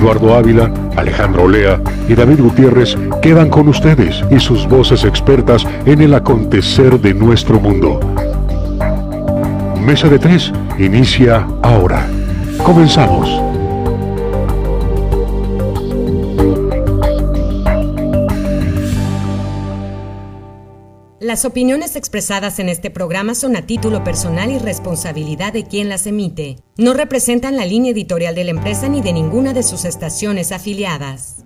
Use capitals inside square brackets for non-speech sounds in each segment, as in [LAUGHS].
Eduardo Ávila, Alejandro Olea y David Gutiérrez quedan con ustedes y sus voces expertas en el acontecer de nuestro mundo. Mesa de Tres inicia ahora. Comenzamos. Las opiniones expresadas en este programa son a título personal y responsabilidad de quien las emite. No representan la línea editorial de la empresa ni de ninguna de sus estaciones afiliadas.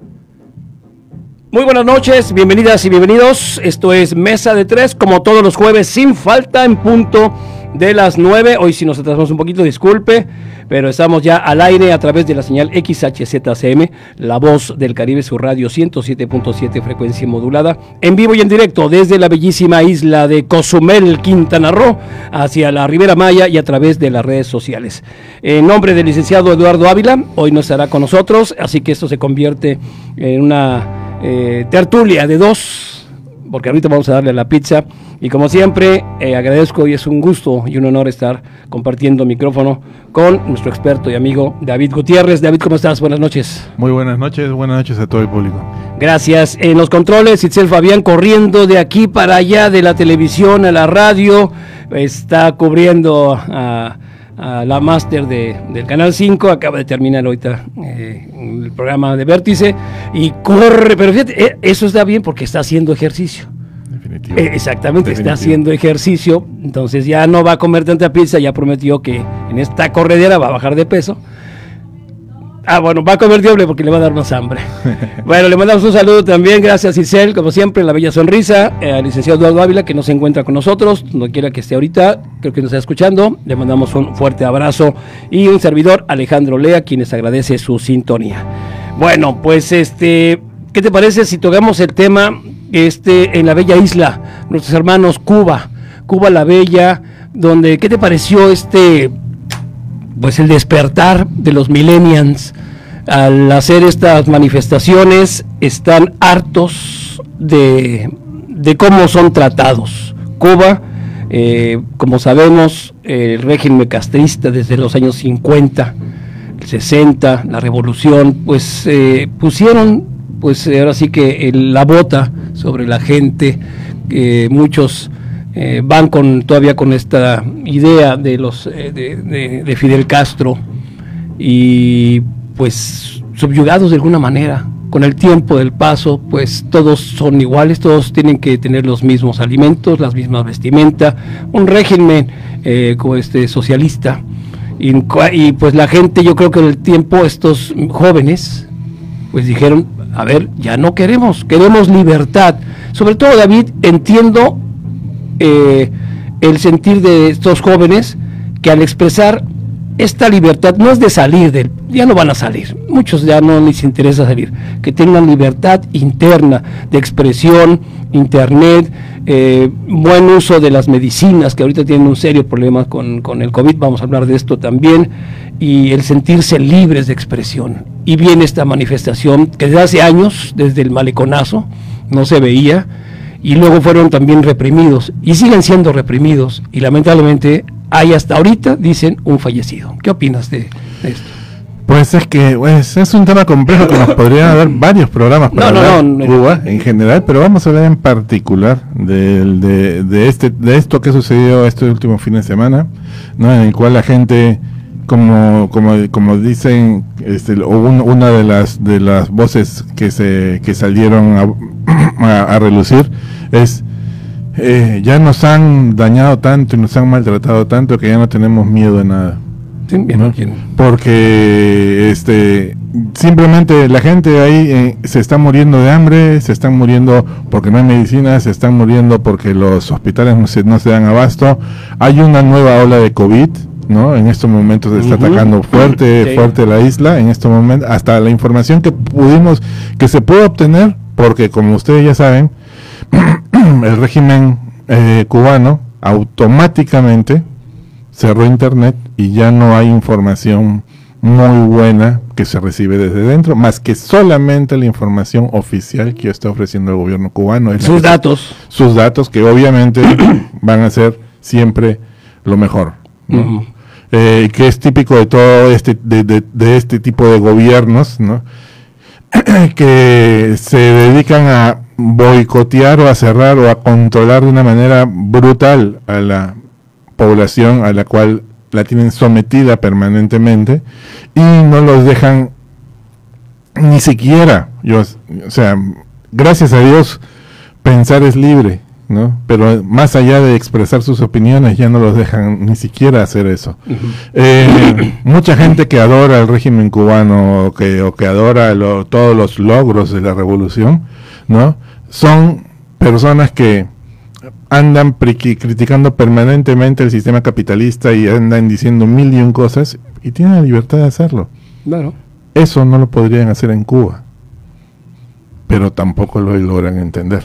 Muy buenas noches, bienvenidas y bienvenidos. Esto es Mesa de Tres, como todos los jueves, sin falta en punto de las 9. Hoy si nos atrasamos un poquito, disculpe, pero estamos ya al aire a través de la señal XHZCM, la voz del Caribe, su radio 107.7 frecuencia modulada, en vivo y en directo desde la bellísima isla de Cozumel, Quintana Roo, hacia la Ribera Maya y a través de las redes sociales. En nombre del licenciado Eduardo Ávila, hoy no estará con nosotros, así que esto se convierte en una eh, tertulia de dos porque ahorita vamos a darle la pizza. Y como siempre, eh, agradezco y es un gusto y un honor estar compartiendo micrófono con nuestro experto y amigo David Gutiérrez. David, ¿cómo estás? Buenas noches. Muy buenas noches, buenas noches a todo el público. Gracias. En los controles, Itzel Fabián corriendo de aquí para allá, de la televisión a la radio, está cubriendo a la máster de, del Canal 5, acaba de terminar ahorita eh, el programa de Vértice y corre, pero fíjate, eh, eso está bien porque está haciendo ejercicio. Eh, exactamente, está haciendo ejercicio, entonces ya no va a comer tanta pizza, ya prometió que en esta corredera va a bajar de peso Ah, bueno, va a comer doble porque le va a dar más hambre. [LAUGHS] bueno, le mandamos un saludo también, gracias Isel, como siempre, la bella sonrisa, eh, al licenciado Eduardo Ávila, que no se encuentra con nosotros, no quiera que esté ahorita, creo que nos está escuchando, le mandamos un fuerte abrazo y un servidor, Alejandro Lea, quienes agradece su sintonía. Bueno, pues este, ¿qué te parece si tocamos el tema este, en la bella isla, nuestros hermanos Cuba, Cuba la Bella, donde, ¿qué te pareció este pues el despertar de los millennials al hacer estas manifestaciones están hartos de, cómo son tratados. Cuba, eh, como sabemos, el régimen castrista desde los años 50, 60, la revolución, pues eh, pusieron, pues ahora sí que la bota sobre la gente, muchos eh, van con todavía con esta idea de los eh, de, Fidel Castro y pues subyugados de alguna manera. Con el tiempo del paso pues todos son iguales todos tienen que tener los mismos alimentos las mismas vestimentas un régimen eh, como este socialista. Y, y pues la gente yo creo que en el tiempo estos jóvenes pues dijeron a ver ya no queremos queremos libertad sobre todo David entiendo eh, el sentir de estos jóvenes que al expresar esta libertad no es de salir del, ya no van a salir, muchos ya no les interesa salir, que tengan libertad interna de expresión, internet, eh, buen uso de las medicinas, que ahorita tienen un serio problema con, con, el COVID, vamos a hablar de esto también, y el sentirse libres de expresión. Y viene esta manifestación que desde hace años, desde el maleconazo, no se veía, y luego fueron también reprimidos y siguen siendo reprimidos y lamentablemente hay hasta ahorita, dicen, un fallecido. ¿Qué opinas de, esto? Pues es que pues, es un tema complejo que nos podrían haber varios programas para hablar Cuba en general, pero vamos a hablar en particular de, de, este, de esto que sucedió este último fin de semana, ¿no? en el cual la gente como como como dicen este, una de las de las voces que se que salieron a, relucir es eh, ya nos han dañado tanto y nos han maltratado tanto que ya no tenemos miedo de nada. Porque este simplemente la gente ahí eh, se está muriendo de hambre se están muriendo porque no hay medicina se están muriendo porque los hospitales no se, no se dan abasto. Hay una nueva ola de covid ¿no? En estos momentos está atacando fuerte, fuerte la isla, en estos momentos, hasta la información que pudimos, que se puede obtener, porque como ustedes ya saben, [CLEARS THROAT] el régimen eh, cubano automáticamente cerró internet y ya no hay información muy buena que se recibe desde dentro, más que solamente la información oficial que está ofreciendo el gobierno cubano. sus datos. Sus datos que obviamente [CLEARS THROAT] van a ser siempre lo mejor. eh, que es típico de todo este, de, este tipo de gobiernos, ¿no? [CLEARS THROAT] que se dedican a boicotear o a cerrar o a controlar de una manera brutal a la población a la cual la tienen sometida permanentemente y no los dejan ni siquiera, yo, o sea, gracias a Dios, pensar es libre, ¿no? Pero más allá de expresar sus opiniones, ya no los dejan ni siquiera hacer eso. Eh, mucha gente que adora el régimen cubano o que, o que adora todos los logros de la revolución, ¿no? Son personas que andan criticando permanentemente el sistema capitalista y andan diciendo mil y un cosas y tienen la libertad de hacerlo. Claro. Eso no lo podrían hacer en Cuba, pero tampoco lo logran entender.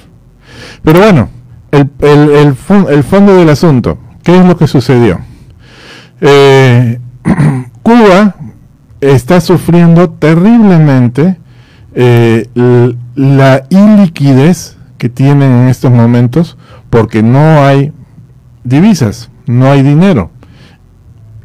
Pero bueno, el, fondo del asunto, ¿qué es lo que sucedió? Eh, [CLEARS THROAT] Cuba está sufriendo terriblemente eh, la iliquidez que tienen en estos momentos porque no hay divisas, no hay dinero.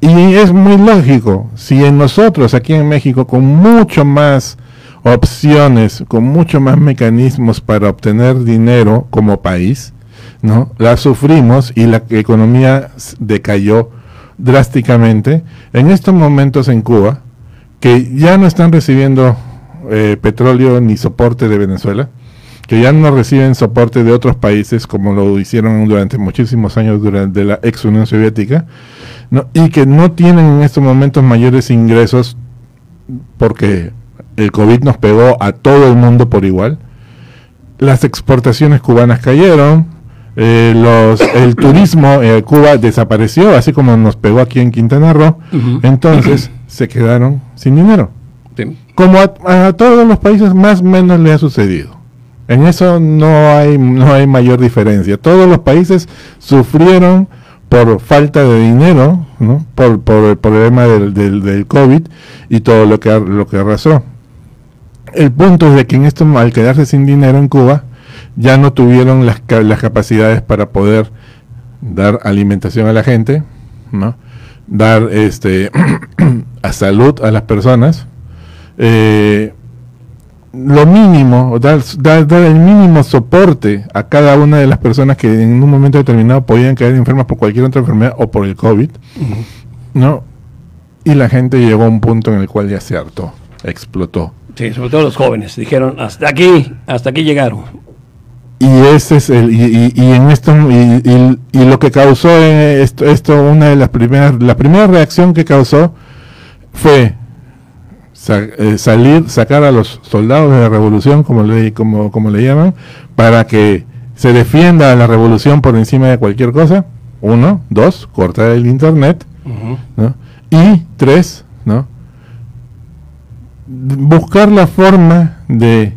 Y es muy lógico, si en nosotros aquí en México con mucho más opciones, con mucho más mecanismos para obtener dinero como país, ¿no? La sufrimos y la economía decayó drásticamente. En estos momentos en Cuba, que ya no están recibiendo eh, petróleo ni soporte de Venezuela, que ya no reciben soporte de otros países como lo hicieron durante muchísimos años durante la ex Unión Soviética, y que no tienen en estos momentos mayores ingresos porque el COVID nos pegó a todo el mundo por igual. Las exportaciones cubanas cayeron, eh, los, el turismo en Cuba desapareció, así como nos pegó aquí en Quintana Roo, entonces [CLEARS THROAT] se quedaron sin dinero. Como a, a, todos los países más o menos le ha sucedido. En eso no hay, no hay mayor diferencia. Todos los países sufrieron por falta de dinero, ¿no? por, por el problema del, del, del, COVID y todo lo que, lo que arrasó. El punto es de que en esto, al quedarse sin dinero en Cuba, ya no tuvieron las, las capacidades para poder dar alimentación a la gente, ¿no? dar este [CLEARS THROAT] a salud a las personas, eh, lo mínimo, dar, dar, el mínimo soporte a cada una de las personas que en un momento determinado podían caer enfermas por cualquier otra enfermedad o por el COVID, ¿no? Y la gente llegó a un punto en el cual ya se hartó, explotó. Sí, sobre todo los jóvenes, dijeron, hasta aquí, hasta aquí llegaron. Y ese es el, y, y, en esto, y, y, lo que causó esto, esto, una de las primeras, la primera reacción que causó fue eh, salir, sacar a los soldados de la revolución, como le, como, como le llaman, para que se defienda a la revolución por encima de cualquier cosa. Uno, dos, cortar el internet, Y tres, ¿no? Buscar la forma de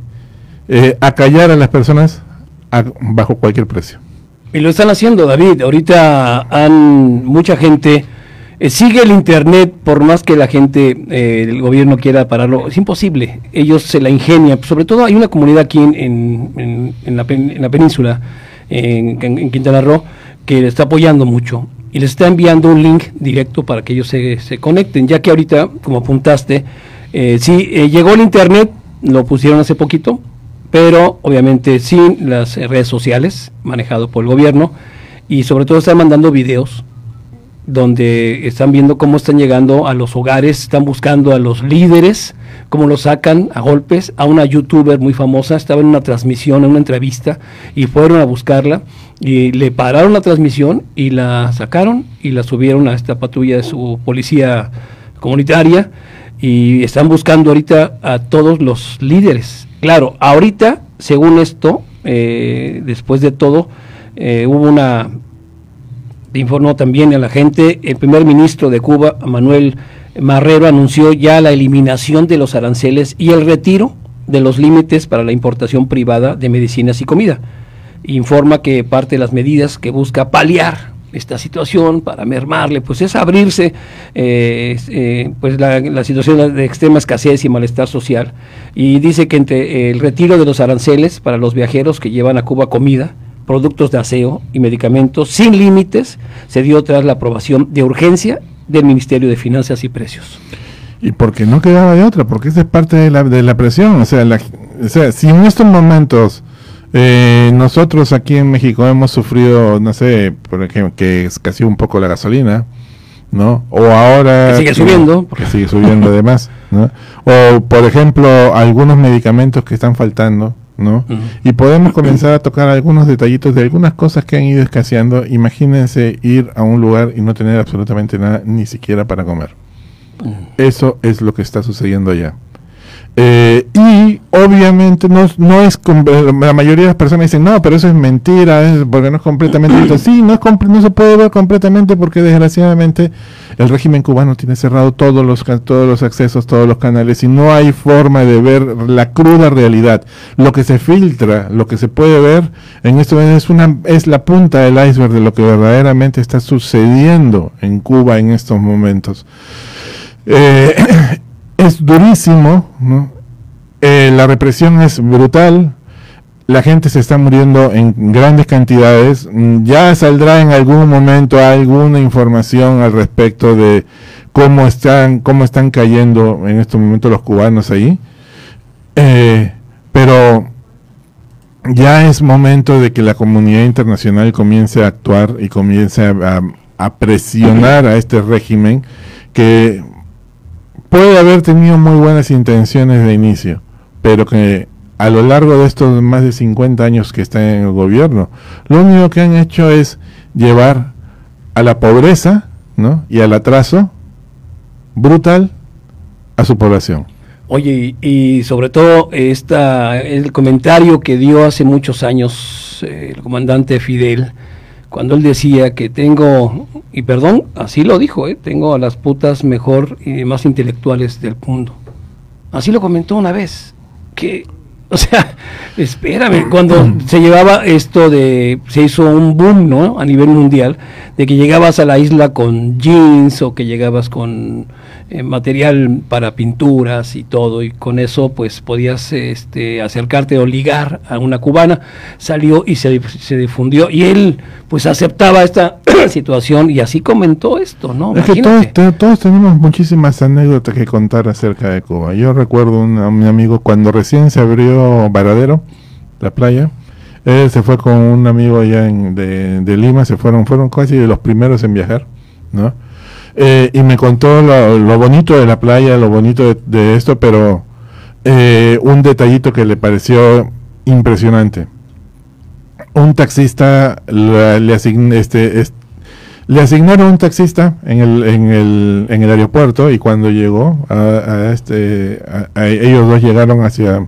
eh, acallar a las personas bajo cualquier precio. Y lo están haciendo, David. Ahorita han mucha gente eh, sigue el Internet por más que la gente, eh, el gobierno quiera pararlo. Es imposible. Ellos se la ingenian. Sobre todo hay una comunidad aquí en, en, la, península, en, Quintana Roo, que le está apoyando mucho y les está enviando un link directo para que ellos se, se conecten. Ya que ahorita, como apuntaste, eh, sí, eh, llegó el Internet, lo pusieron hace poquito, pero obviamente sin las redes sociales manejado por el gobierno y sobre todo están mandando videos donde están viendo cómo están llegando a los hogares, están buscando a los líderes, cómo los sacan a golpes. A una youtuber muy famosa estaba en una transmisión, en una entrevista, y fueron a buscarla y le pararon la transmisión y la sacaron y la subieron a esta patrulla de su policía comunitaria y están buscando ahorita a todos los líderes. Claro, ahorita, según esto, eh, después de todo, eh, hubo una informó también a la gente, el primer ministro de Cuba, Manuel Marrero, anunció ya la eliminación de los aranceles y el retiro de los límites para la importación privada de medicinas y comida. Informa que parte de las medidas que busca paliar esta situación para mermarle, pues es abrirse eh, eh, pues la, situación de extrema escasez y malestar social. Y dice que entre el retiro de los aranceles para los viajeros que llevan a Cuba comida, productos de aseo y medicamentos sin límites se dio tras la aprobación de urgencia del Ministerio de Finanzas y Precios. Y porque no quedaba de otra, porque esa es parte de la, de la presión. O sea, la, o sea, si en estos momentos eh, nosotros aquí en México hemos sufrido, no sé, por ejemplo, que es casi un poco la gasolina, ¿no? O ahora... Que sigue subiendo. Que sigue subiendo además, ¿no? O, por ejemplo, algunos medicamentos que están faltando, ¿no? Y podemos comenzar a tocar algunos detallitos de algunas cosas que han ido escaseando. Imagínense ir a un lugar y no tener absolutamente nada, ni siquiera para comer. Eso es lo que está sucediendo allá. Eh, y obviamente no, no es la mayoría de las personas dicen no pero eso es mentira porque no es completamente sí no es no se puede ver completamente porque desgraciadamente el régimen cubano tiene cerrado todos los todos los accesos todos los canales y no hay forma de ver la cruda realidad. Lo que se filtra lo que se puede ver en esto es una es la punta del iceberg de lo que verdaderamente está sucediendo en Cuba en estos momentos. Eh, es durísimo, eh, la represión es brutal, la gente se está muriendo en grandes cantidades, mm, ya saldrá en algún momento alguna información al respecto de cómo están, cómo están cayendo en estos momentos los cubanos ahí, eh, pero ya es momento de que la comunidad internacional comience a actuar y comience a presionar a este régimen que puede haber tenido muy buenas intenciones de inicio, pero que a lo largo de estos más de 50 años que está en el gobierno, lo único que han hecho es llevar a la pobreza ¿no? y al atraso brutal a su población. Oye, y, sobre todo esta, el comentario que dio hace muchos años eh, el comandante Fidel, cuando él decía que tengo, y perdón, así lo dijo, ¿eh? tengo a las putas mejor y más intelectuales del mundo. Así lo comentó una vez, que, [LAUGHS] o sea, espérame, cuando [CLEARS THROAT] se llevaba esto de, se hizo un boom, ¿no? A nivel mundial, de que llegabas a la isla con jeans o que llegabas con eh, material para pinturas y todo, y con eso pues podías este, acercarte o ligar a una cubana, salió y se, se difundió, y él pues aceptaba esta [CLEARS THROAT] situación y así comentó esto, ¿no? Es que todos, tenemos muchísimas anécdotas que contar acerca de Cuba. Yo recuerdo un, un amigo cuando recién se abrió Varadero, la playa, él se fue con un amigo allá de, de Lima, se fueron, fueron casi de los primeros en viajar, ¿no? Eh, y me contó lo, bonito de la playa, lo bonito de, esto, pero eh, un detallito que le pareció impresionante. Un taxista le, este, le asignaron un taxista en el, en el, en el aeropuerto y cuando llegó a, este ellos dos llegaron hacia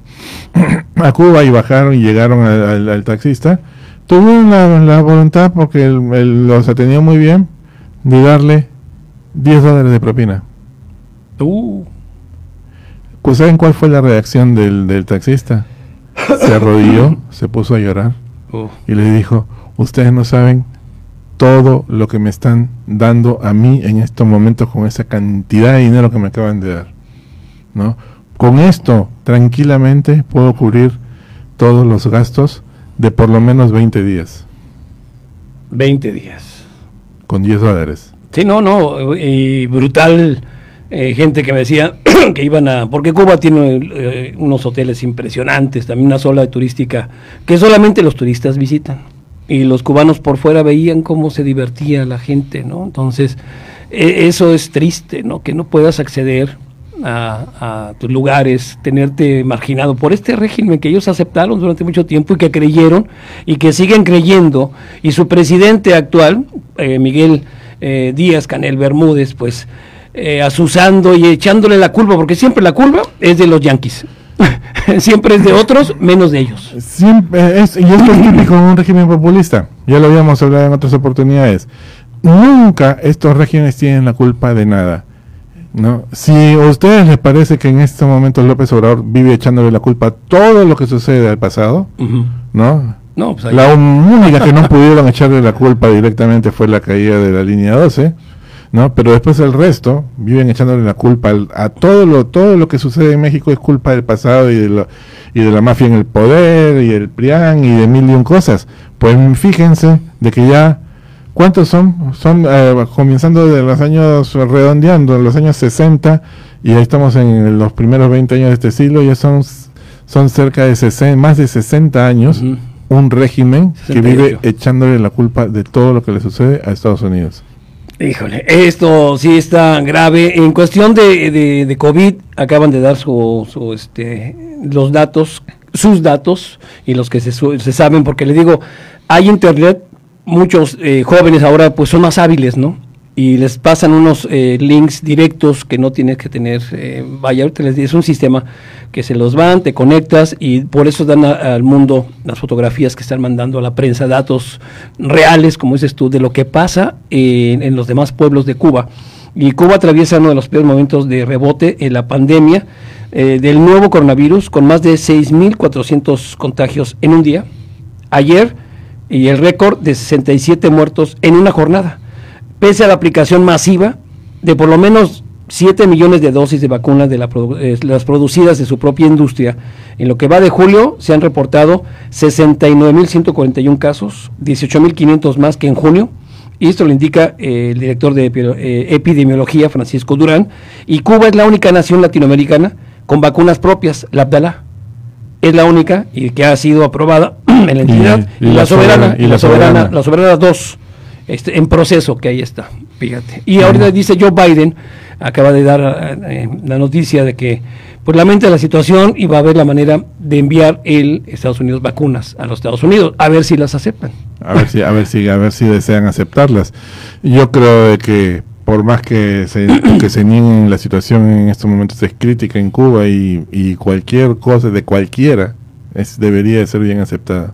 [CLEARS THROAT] a Cuba y bajaron y llegaron al, taxista tuvieron la, voluntad porque los atendió muy bien de darle 10 dólares de propina. Uh. Pues, ¿Saben cuál fue la reacción del, del taxista? Se arrodilló, se puso a llorar uh. y le dijo, ustedes no saben todo lo que me están dando a mí en estos momentos con esa cantidad de dinero que me acaban de dar. ¿no? Con esto, tranquilamente, puedo cubrir todos los gastos de por lo menos 20 días. 20 días. Con 10 dólares. Sí, no, no, y brutal eh, gente que me decía [CLEARS THROAT] que iban a, porque Cuba tiene eh, unos hoteles impresionantes, también una sola turística que solamente los turistas visitan y los cubanos por fuera veían cómo se divertía la gente, ¿no? Entonces e, eso es triste, ¿no? Que no puedas acceder a, a, tus lugares, tenerte marginado por este régimen que ellos aceptaron durante mucho tiempo y que creyeron y que siguen creyendo y su presidente actual, eh, Miguel eh, Díaz Canel Bermúdez, pues eh, asusando y echándole la culpa, porque siempre la culpa es de los yanquis. [LAUGHS] siempre es de otros, menos de ellos. Siempre es, y esto es típico de un régimen populista. Ya lo habíamos hablado en otras oportunidades. Nunca estos regímenes tienen la culpa de nada. ¿no? Si a ustedes les parece que en este momento López Obrador vive echándole la culpa a todo lo que sucede al pasado, ¿no? Pues la única que no [LAUGHS] pudieron echarle la culpa directamente fue la caída de la línea 12, ¿no? Pero después el resto viven echándole la culpa a todo lo todo lo que sucede en México es culpa del pasado y de y de la mafia en el poder y el PRIAN y de mil y un cosas. Pues fíjense de que ya ¿Cuántos son? Son eh, comenzando de los años, redondeando, los años 60, y ahí estamos en los primeros 20 años de este siglo, ya son, son cerca de 60, más de 60 años, un régimen que vive echándole la culpa de todo lo que le sucede a Estados Unidos. Híjole, esto sí está grave. En cuestión de, de, COVID, acaban de dar su, su, este, los datos, sus datos, y los que se, se saben, porque le digo, hay internet, muchos eh, jóvenes ahora pues son más hábiles, ¿no? Y les pasan unos eh, links directos que no tienes que tener, eh, vaya, les es un sistema que se los van, te conectas y por eso dan al mundo las fotografías que están mandando a la prensa, datos reales, como dices tú, de lo que pasa en, los demás pueblos de Cuba. Y Cuba atraviesa uno de los peores momentos de rebote en la pandemia del nuevo coronavirus, con más de 6.400 contagios en un día. Ayer, y el récord de 67 muertos en una jornada, pese a la aplicación masiva de por lo menos 7 millones de dosis de vacunas de eh, las producidas de su propia industria. En lo que va de julio se han reportado 69.141 casos, 18.500 más que en junio, y esto lo indica eh, el director de eh, epidemiología, Francisco Durán, y Cuba es la única nación latinoamericana con vacunas propias, la Abdalá. Es la única y que ha sido aprobada [CLEARS THROAT] en la entidad. Y, la, soberana y la soberana, la soberana 2 este, en proceso que ahí está fíjate. Y ahorita dice Joe Biden acaba de dar eh, la noticia de que pues lamenta la situación y va a ver la manera de enviar el Estados Unidos vacunas a los Estados Unidos a ver si las aceptan. A ver si a ver si a ver si desean aceptarlas. Yo creo que por más que se, que se nieguen, la situación en estos momentos es crítica en Cuba y, cualquier cosa de cualquiera es, debería de ser bien aceptada.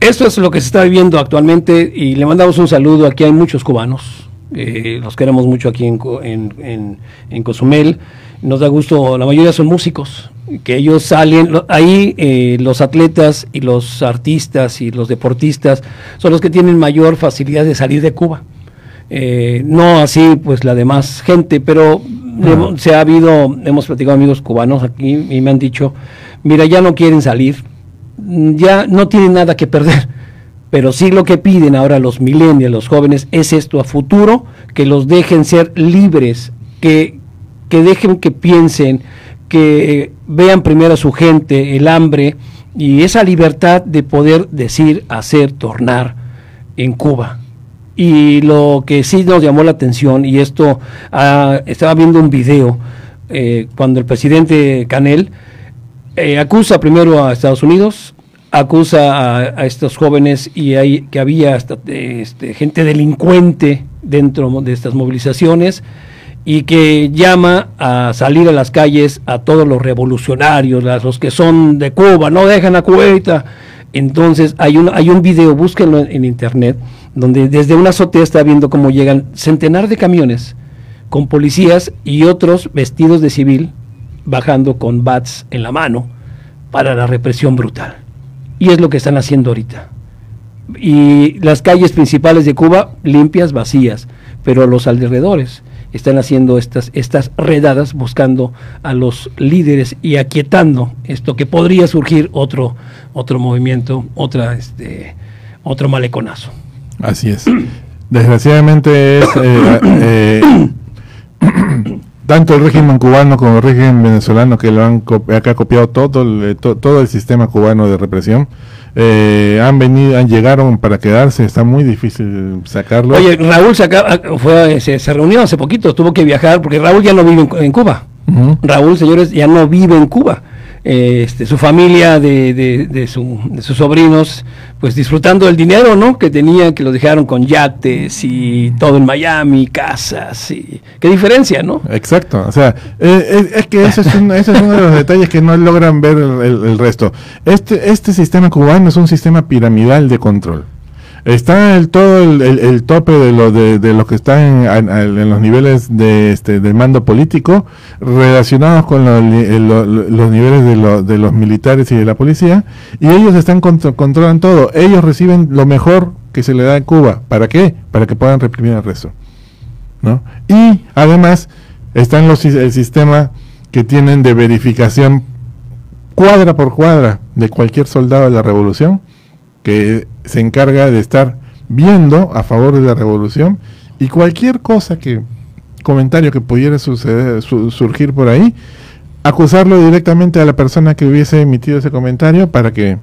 Esto es lo que se está viviendo actualmente y le mandamos un saludo. Aquí hay muchos cubanos, eh, los queremos mucho aquí en, en, en, Cozumel. Nos da gusto, la mayoría son músicos, que ellos salen, ahí eh, los atletas y los artistas y los deportistas son los que tienen mayor facilidad de salir de Cuba eh, no así pues la demás gente, pero se ha habido, hemos platicado amigos cubanos aquí y me han dicho, mira, ya no quieren salir, ya no tienen nada que perder, pero sí lo que piden ahora los millennials, los jóvenes, es esto a futuro, que los dejen ser libres, que, que dejen que piensen, que vean primero a su gente, el hambre y esa libertad de poder decir, hacer, tornar en Cuba. Y lo que sí nos llamó la atención, y esto ah, estaba viendo un video eh, cuando el presidente Canel eh, acusa primero a Estados Unidos, acusa a, estos jóvenes y hay que había hasta, este, gente delincuente dentro de estas movilizaciones y que llama a salir a las calles a todos los revolucionarios, los que son de Cuba, no dejan a Cuba. Entonces hay un, hay un video, búsquenlo en internet, donde desde una azotea está viendo cómo llegan centenar de camiones con policías y otros vestidos de civil bajando con bats en la mano para la represión brutal. Y es lo que están haciendo ahorita. Y las calles principales de Cuba limpias, vacías, pero los alrededores están haciendo estas, estas redadas buscando a los líderes y aquietando esto que podría surgir otro, otro movimiento, otra, este, otro maleconazo. Así es. [CLEARS THROAT] Desgraciadamente es eh, eh, tanto el régimen cubano como el régimen venezolano que lo han acá copiado todo el, todo el sistema cubano de represión. Eh, han venido, han llegaron para quedarse, está muy difícil sacarlo. Oye, Raúl se, fue, se, reunió hace poquito, tuvo que viajar porque Raúl ya no vive en, Cuba. Raúl, señores, ya no vive en Cuba. Este, su familia de, de, sus sobrinos, pues disfrutando del dinero, ¿no? Que tenían, que lo dejaron con yates y todo en Miami, casas y qué diferencia, ¿no? Exacto, o sea, eh, es, que ese es, uno de los detalles que no logran ver el, resto. Este, este sistema cubano es un sistema piramidal de control. Está el todo el, el, tope de lo de, de lo que está en, los niveles de este del mando político relacionados con los niveles de, lo, de los militares y de la policía y ellos están controlan todo. Ellos reciben lo mejor que se le da en Cuba. Para qué para que puedan reprimir el resto no y además están los el sistema que tienen de verificación cuadra por cuadra de cualquier soldado de la revolución que se encarga de estar viendo a favor de la revolución y cualquier cosa que, comentario que pudiera suceder, surgir por ahí, acusarlo directamente a la persona que hubiese emitido ese comentario para que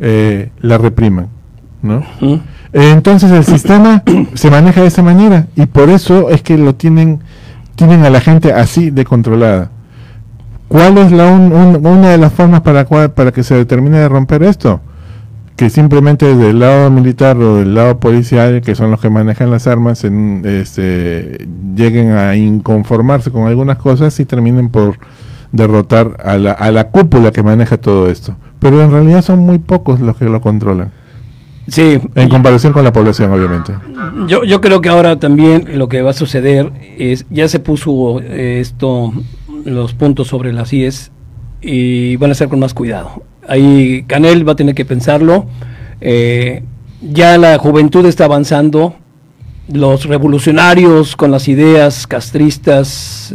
eh, la repriman. ¿no? entonces el sistema [COUGHS] se maneja de esa manera y por eso es que lo tienen, tienen a la gente así de controlada. ¿Cuál es la una de las formas para, para que se determine de romper esto? Que simplemente del lado militar o del lado policial, que son los que manejan las armas, en, este, lleguen a inconformarse con algunas cosas y terminen por derrotar a la, a la cúpula que maneja todo esto. Pero en realidad son muy pocos los que lo controlan. Sí. En comparación con la población, obviamente. Yo, yo creo que ahora también lo que va a suceder es, ya se puso eh, esto los puntos sobre las IES y van a ser con más cuidado. Ahí Canel va a tener que pensarlo. Eh, ya la juventud está avanzando. Los revolucionarios con las ideas castristas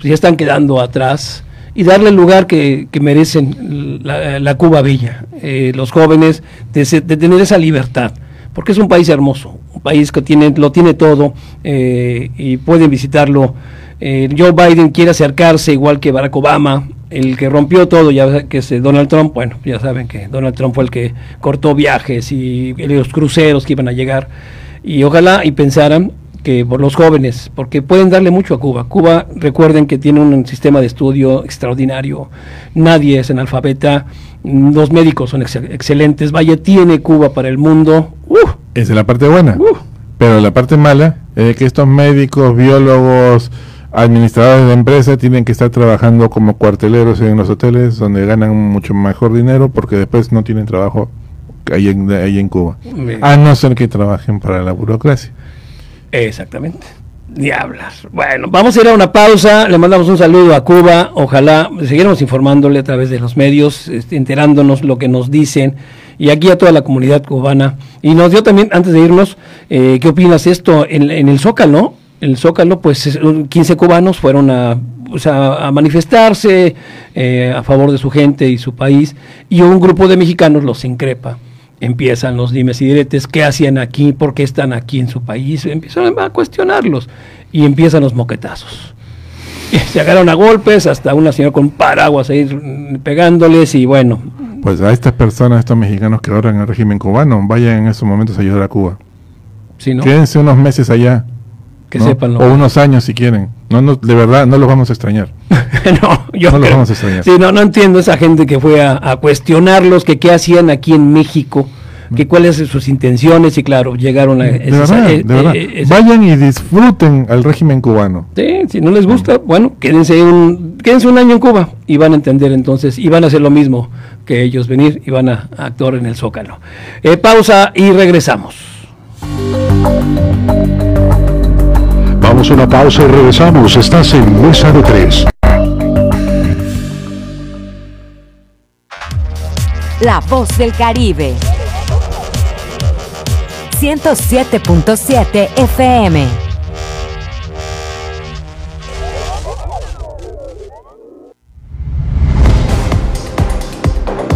pues ya están quedando atrás y darle el lugar que, merecen la, Cuba Bella, eh, los jóvenes, de, tener esa libertad, porque es un país hermoso, un país que tiene, lo tiene todo eh, y pueden visitarlo eh, Joe Biden quiere acercarse igual que Barack Obama, el que rompió todo, ya que es Donald Trump, bueno, ya saben que Donald Trump fue el que cortó viajes y los cruceros que iban a llegar. Y ojalá y pensaran que por los jóvenes, porque pueden darle mucho a Cuba. Cuba, recuerden que tiene un sistema de estudio extraordinario, nadie es analfabeta, los médicos son excelentes, vaya, tiene Cuba para el mundo. Uh, Esa es la parte buena. Uh. Pero la parte mala es que estos médicos, biólogos, administradores de empresas tienen que estar trabajando como cuarteleros en los hoteles donde ganan mucho mejor dinero porque después no tienen trabajo ahí en, ahí en Cuba. A no ser que trabajen para la burocracia. Exactamente. Diablas. Bueno, vamos a ir a una pausa. Le mandamos un saludo a Cuba. Ojalá seguiremos informándole a través de los medios, este, enterándonos lo que nos dicen. Y aquí a toda la comunidad cubana. Y nos dio también, antes de irnos, eh, ¿qué opinas esto en, en el Zócalo? El Zócalo, pues 15 cubanos fueron a, a manifestarse eh, a favor de su gente y su país, y un grupo de mexicanos los increpa. Empiezan los dimes y diretes, ¿qué hacían aquí? ¿Por qué están aquí en su país? Empiezan a cuestionarlos y empiezan los moquetazos. [LAUGHS] se agarran a golpes, hasta una señora con paraguas ahí pegándoles y bueno. Pues a estas personas, a estos mexicanos que ahora en el régimen cubano, vayan en esos momentos a ayudar a Cuba. Sí, ¿no? Quédense unos meses allá que sepan O unos años si quieren. No, no, de verdad, no los vamos a extrañar. [LAUGHS] no, yo no los vamos a extrañar. Sí, no, no entiendo esa gente que fue a, cuestionarlos, que qué hacían aquí en México, que cuáles son sus intenciones y claro, llegaron a... De verdad, eh, de verdad. Eh, Vayan y disfruten al régimen cubano. Sí, si no les gusta, bueno, quédense un, quédense un año en Cuba y van a entender entonces, y van a hacer lo mismo que ellos, venir y van a, actuar en el Zócalo. Eh, pausa y regresamos. A una pausa y regresamos. Estás en Mesa de Tres. La voz del Caribe. 107.7 FM.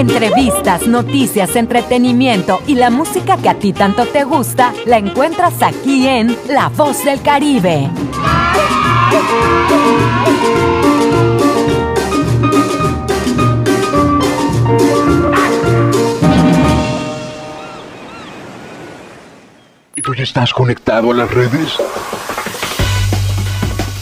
Entrevistas, noticias, entretenimiento y la música que a ti tanto te gusta la encuentras aquí en La Voz del Caribe. ya estás conectado a las redes?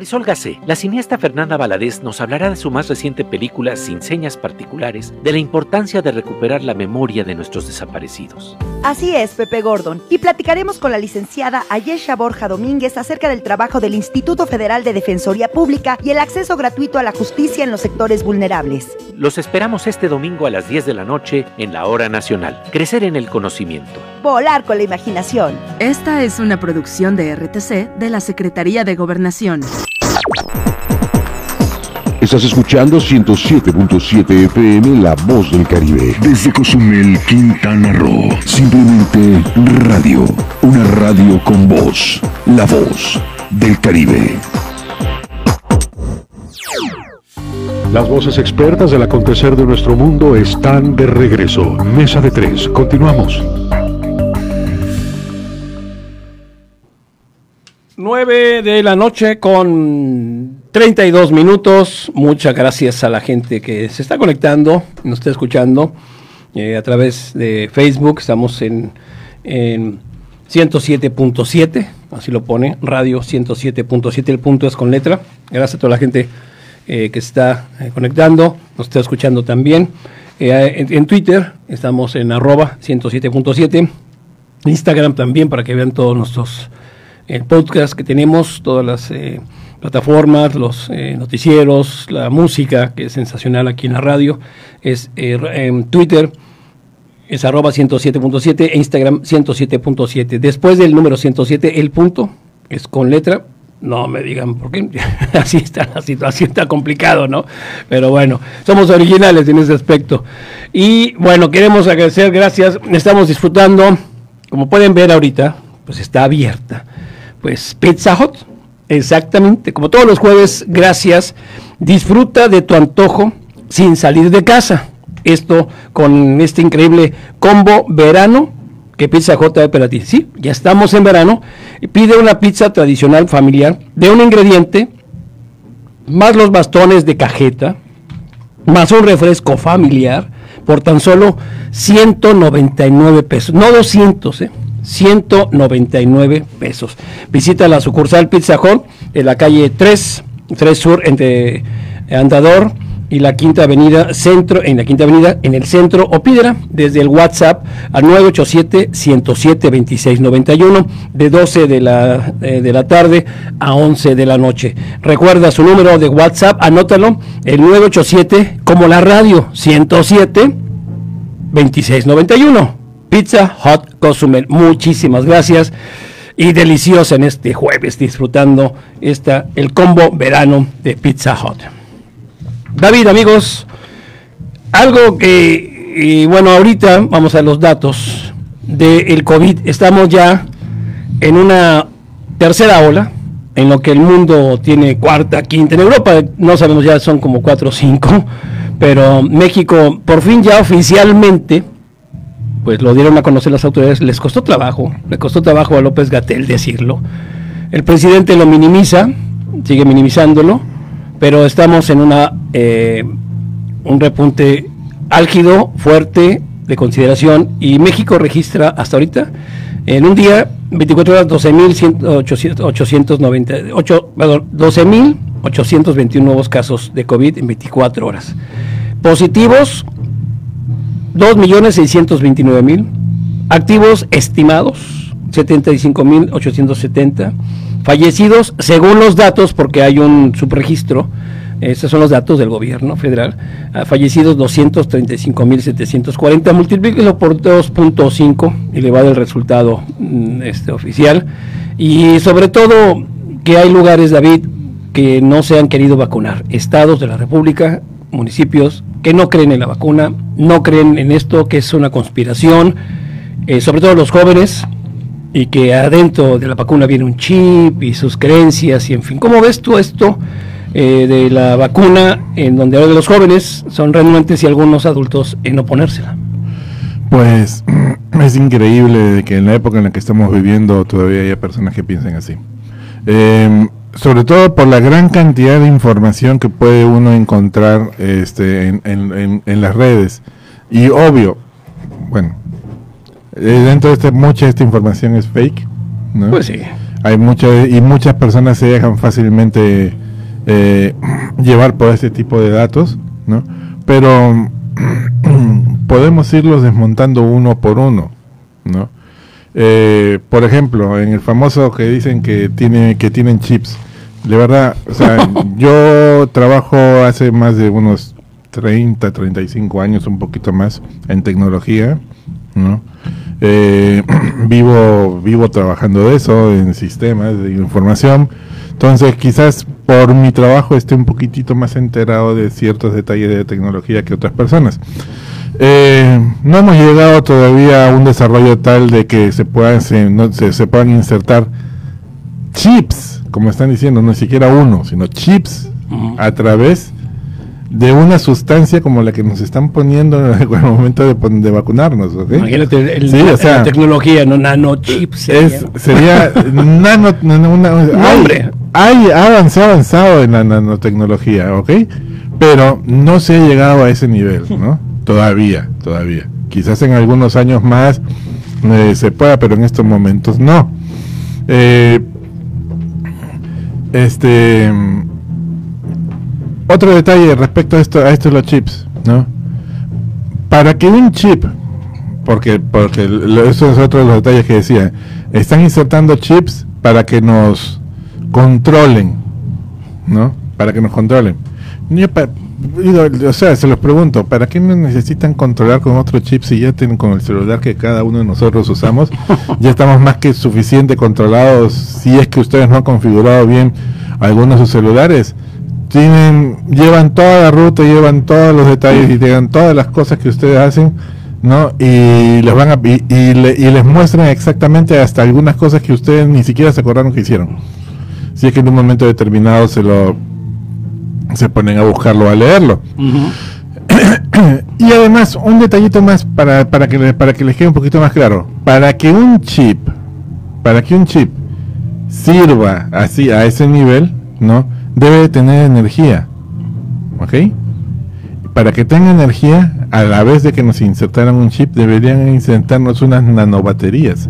Marisol Gacé, la cineasta Fernanda Valadez nos hablará de su más reciente película Sin señas particulares, de la importancia de recuperar la memoria de nuestros desaparecidos. Así es, Pepe Gordon, y platicaremos con la licenciada Ayesha Borja Domínguez acerca del trabajo del Instituto Federal de Defensoría Pública y el acceso gratuito a la justicia en los sectores vulnerables. Los esperamos este domingo a las 10 de la noche en la Hora Nacional. Crecer en el conocimiento. Volar con la imaginación. Esta es una producción de RTC de la Secretaría de Gobernación. Estás escuchando 107.7 FM La Voz del Caribe. Desde Cozumel, Quintana Roo. Simplemente radio. Una radio con voz. La Voz del Caribe. Las voces expertas del acontecer de nuestro mundo están de regreso. Mesa de tres. Continuamos. 9 de la noche con 32 minutos. Muchas gracias a la gente que se está conectando, nos está escuchando eh, a través de Facebook. Estamos en, en 107.7, así lo pone, radio 107.7. El punto es con letra. Gracias a toda la gente eh, que está eh, conectando, nos está escuchando también. Eh, en, en Twitter estamos en arroba 107.7. Instagram también para que vean todos nuestros el podcast que tenemos, todas las eh, plataformas, los eh, noticieros, la música, que es sensacional aquí en la radio, es eh, en Twitter, es arroba 107.7 e Instagram 107.7. Después del número 107, el punto es con letra. No me digan por qué, [LAUGHS] así está la situación, está complicado, ¿no? Pero bueno, somos originales en ese aspecto. Y bueno, queremos agradecer, gracias, estamos disfrutando, como pueden ver ahorita, pues está abierta pues Pizza Hut, exactamente, como todos los jueves, gracias. Disfruta de tu antojo sin salir de casa. Esto con este increíble combo verano que Pizza Hut trae para ti. Sí, ya estamos en verano. Pide una pizza tradicional familiar de un ingrediente, más los bastones de cajeta, más un refresco familiar, por tan solo 199 pesos. No 200, ¿eh? 199 pesos. Visita la sucursal Pizza Hut en la calle 3, 3 Sur entre Andador y la Quinta Avenida Centro, en la Quinta Avenida en el centro o pídela desde el WhatsApp al 987 107 2691 de 12 de la, eh, de la tarde a 11 de la noche. Recuerda su número de WhatsApp, anótalo, el 987 como la radio 107 2691. Pizza Hot Cozumel. Muchísimas gracias y deliciosa en este jueves disfrutando esta el combo verano de Pizza Hut. David, amigos, algo que y bueno, ahorita vamos a los datos del COVID. Estamos ya en una tercera ola, en lo que el mundo tiene cuarta, quinta. En Europa no sabemos ya son como cuatro o cinco, pero México por fin ya oficialmente pues lo dieron a conocer las autoridades, les costó trabajo, le costó trabajo a López Gatel decirlo. El presidente lo minimiza, sigue minimizándolo, pero estamos en una eh, un repunte álgido, fuerte, de consideración, y México registra hasta ahorita, en un día, 24 horas, 12.821 nuevos casos de COVID en 24 horas. Positivos, 2.629.000. Activos estimados, 75.870. Fallecidos, según los datos, porque hay un subregistro, estos son los datos del gobierno federal, ah, fallecidos 235.740, multiplíquelo por 2.5, elevado el resultado mm, este, oficial. Y sobre todo que hay lugares, David, que no se han querido vacunar, estados de la República, municipios que no creen en la vacuna, no creen en esto, que es una conspiración eh, sobre todo los jóvenes, y que adentro de la vacuna viene un chip y sus creencias y en fin. ¿Cómo ves tú esto eh, de la vacuna en donde ahora los jóvenes son renuentes y algunos adultos en oponérsela? Pues [CLEARS THROAT] es increíble que en la época en la que estamos viviendo todavía haya personas que piensen así. Em, sobre todo por la gran cantidad de información que puede uno encontrar este, en, las redes. Y obvio, bueno, eh, dentro de este, mucha de esta información es fake. ¿no? Pues sí. Hay mucha, y muchas personas se dejan fácilmente eh, [CLEARS THROAT] llevar por este tipo de datos, ¿no? Pero [CLEARS THROAT] podemos irlos desmontando uno por uno, ¿no? Eh, por ejemplo, en el famoso que dicen que tiene que tienen chips. De verdad, o sea, [LAUGHS] yo trabajo hace más de unos 30, 35 años, un poquito más, en tecnología, ¿no? Eh, [CLEARS THROAT] vivo, vivo trabajando de eso, en sistemas de información. Entonces, quizás por mi trabajo esté un poquitito más enterado de ciertos detalles de tecnología que otras personas. Eh, no hemos llegado todavía a un desarrollo tal de que se puedan, se, no, se, puedan insertar chips, como están diciendo, no siquiera uno, sino chips a través de una sustancia como la que nos están poniendo en el [LAUGHS] momento de, vacunarnos. Imagínate el, la tecnología, no nanochips. Es, sería [LAUGHS] nano, hombre. Hay, ha avanzado, avanzado en la nanotecnología, ¿ok? Pero no se ha llegado a ese nivel, ¿no? Todavía, todavía. Quizás en algunos años más eh, se pueda, pero en estos momentos no. Eh, este otro detalle respecto a esto, a estos los chips, ¿no? Para que un chip, porque porque eso es otro de los detalles que decía, están insertando chips para que nos controlen, ¿no? Para que nos controlen. O sea, se los pregunto, ¿para qué me necesitan controlar con otro chip si ya tienen con el celular que cada uno de nosotros usamos? ya estamos más que suficiente controlados si es que ustedes no han configurado bien algunos de sus celulares. Tienen, llevan toda la ruta, llevan todos los detalles y llevan todas las cosas que ustedes hacen, ¿no? Y les van a, y les muestran exactamente hasta algunas cosas que ustedes ni siquiera se acordaron que hicieron. Si es que en un momento determinado se lo se ponen a buscarlo, a leerlo. [CLEARS THROAT] y además, un detallito más para, para, que, para que les quede un poquito más claro. Para que un chip, para que un chip sirva así a ese nivel, ¿no? Debe tener energía. ¿Ok? Para que tenga energía, a la vez de que nos insertaran un chip, deberían insertarnos unas nanobaterías.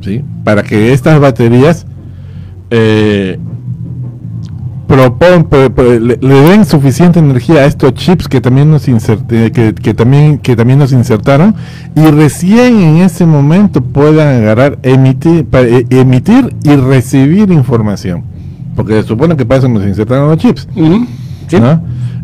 ¿Sí? Para que estas baterías eh, le, den suficiente energía a estos chips que también nos inserte, que, que, también que también nos insertaron y recién en ese momento puedan agarrar emitir e, emitir y recibir información. Porque se supone que para eso nos insertaron los chips.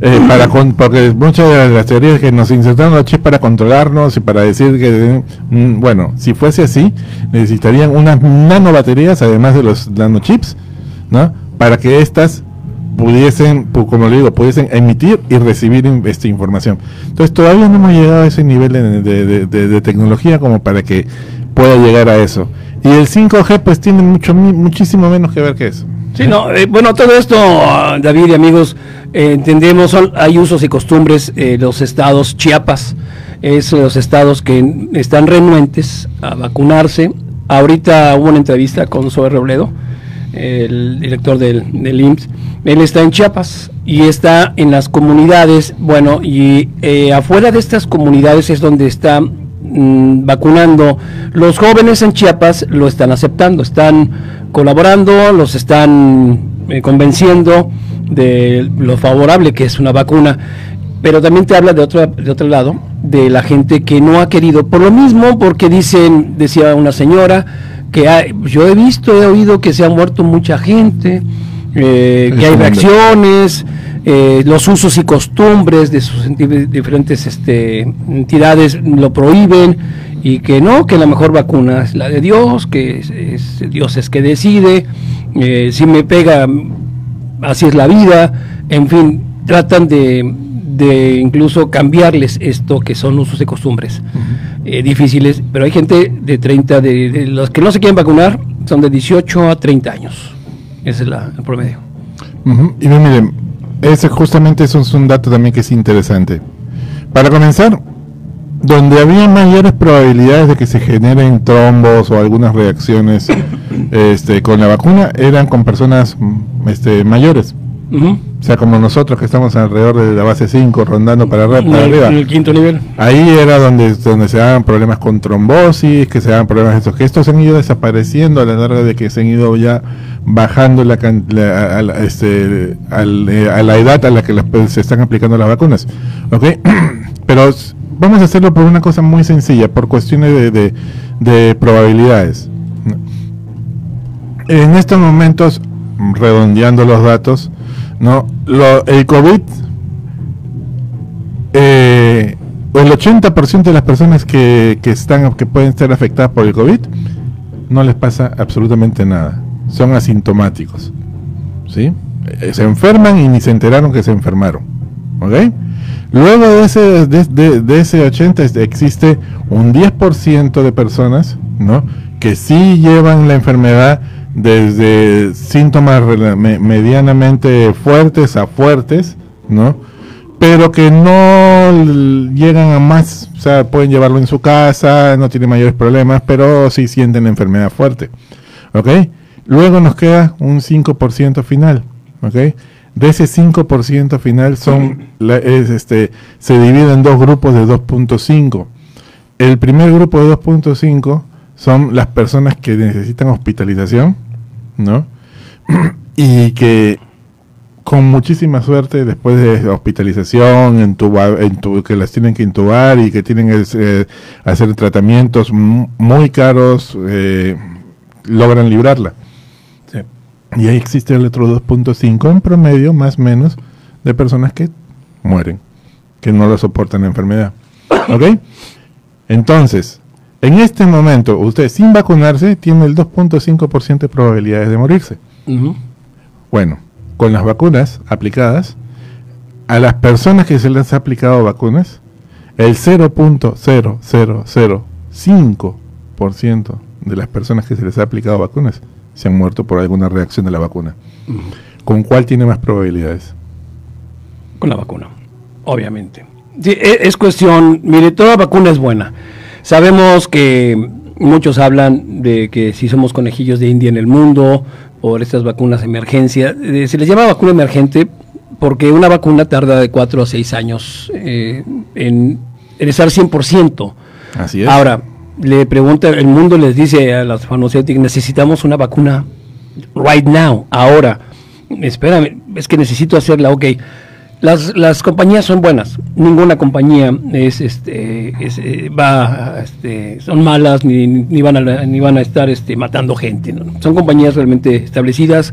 Eh, para porque muchas de las teorías que nos insertaron los chips para controlarnos y para decir que mm, bueno si fuese así necesitarían unas nanobaterías además de los nanochips ¿no? para que estas pudiesen, como le digo, pudiesen emitir y recibir esta información. Entonces todavía no hemos llegado a ese nivel de, tecnología como para que pueda llegar a eso. Y el 5G pues tiene mucho, muchísimo menos que ver que eso. Sí, no, eh, bueno, todo esto, David y amigos, eh, entendemos, hay usos y costumbres, eh, los estados, Chiapas, es los estados que están renuentes a vacunarse. Ahorita hubo una entrevista con Zoe Robledo, el director del IMSS, él está en Chiapas y está en las comunidades, bueno, y eh, afuera de estas comunidades es donde está mm, vacunando. Los jóvenes en Chiapas lo están aceptando, están colaborando, los están eh, convenciendo de lo favorable que es una vacuna. Pero también te habla de otro, de otro lado, de la gente que no ha querido, por lo mismo, porque dicen, decía una señora, que yo he visto, he oído que se ha muerto mucha gente, eh, que hay reacciones, eh, los usos y costumbres de sus diferentes este, entidades lo prohíben y que no, que la mejor vacuna es la de Dios, que es, Dios es que decide, eh, si me pega, así es la vida, en fin, tratan de, de incluso cambiarles esto que son usos y costumbres. eh, difíciles, pero hay gente de 30, de, de los que no se quieren vacunar, son de 18 a 30 años. Ese es la, el promedio. Ujú. Y bien, miren, ese justamente eso es un dato también que es interesante. Para comenzar, donde había mayores probabilidades de que se generen trombos o algunas reacciones [COUGHS] este, con la vacuna eran con personas este, mayores. Ujú. O sea, como nosotros que estamos alrededor de la base 5, rondando para, En para el, arriba. en el quinto nivel. Ahí era donde, donde se daban problemas con trombosis, que se daban problemas de estos, que estos han ido desapareciendo a la larga de que se han ido ya bajando la, la- a, la- este, eh, a la edad a la que las- pues, se están aplicando las vacunas. ¿Ok? [CLEARS THROAT] Pero vamos a hacerlo por una cosa muy sencilla, por cuestiones de, de- de probabilidades. En estos momentos, redondeando los datos, ¿no? El COVID eh, el 80% de las personas que, que están que pueden estar afectadas por el COVID no les pasa absolutamente nada. Son asintomáticos. ¿Sí? Eh, Se enferman y ni se enteraron que se enfermaron. ¿Ok? Luego de ese, de, de- ese 80 es- existe un 10% de personas ¿no? que sí llevan la enfermedad desde síntomas medianamente fuertes a fuertes, ¿no? pero que no llegan a más, o sea, pueden llevarlo en su casa, no tiene mayores problemas, pero sí sienten la enfermedad fuerte. ¿Ok? Luego nos queda un 5% final. ¿Ok? De ese 5% final son, la- es, este, se divide en dos grupos de 2.5. El primer grupo de 2.5 son las personas que necesitan hospitalización, ¿no? [CLEARS THROAT] y que con muchísima suerte después de hospitalización, entuba- entu- que las tienen que intubar y que tienen que eh, hacer tratamientos mu- muy caros, eh, logran librarla. Y ahí existe el otro 2.5 en promedio, más o menos, de personas que mueren, que no lo soportan la enfermedad. [COUGHS] ¿Ok? Entonces, en este momento, usted sin vacunarse tiene el 2.5% de probabilidades de morirse. Bueno, con las vacunas aplicadas, a las personas que se les ha aplicado vacunas, el 0.0005% de las personas que se les ha aplicado vacunas se han muerto por alguna reacción de la vacuna. ¿Con cuál tiene más probabilidades? Con la vacuna, obviamente. Sí, e- es cuestión, mire, toda vacuna es buena. Sabemos que muchos hablan de que si somos conejillos de India en el mundo por estas vacunas de emergencia, eh, se les llama vacuna emergente porque una vacuna tarda de 4 a 6 años eh, en, en estar 100%. Así es. Ahora, le pregunta, el mundo les dice a las farmacéuticas, necesitamos una vacuna right now, ahora. Espérame, es que necesito hacerla, ok. Las, las compañías son buenas, ninguna compañía es, este, es, eh, va, este, son malas ni, ni van a, ni van a estar este, matando gente. Son compañías realmente establecidas,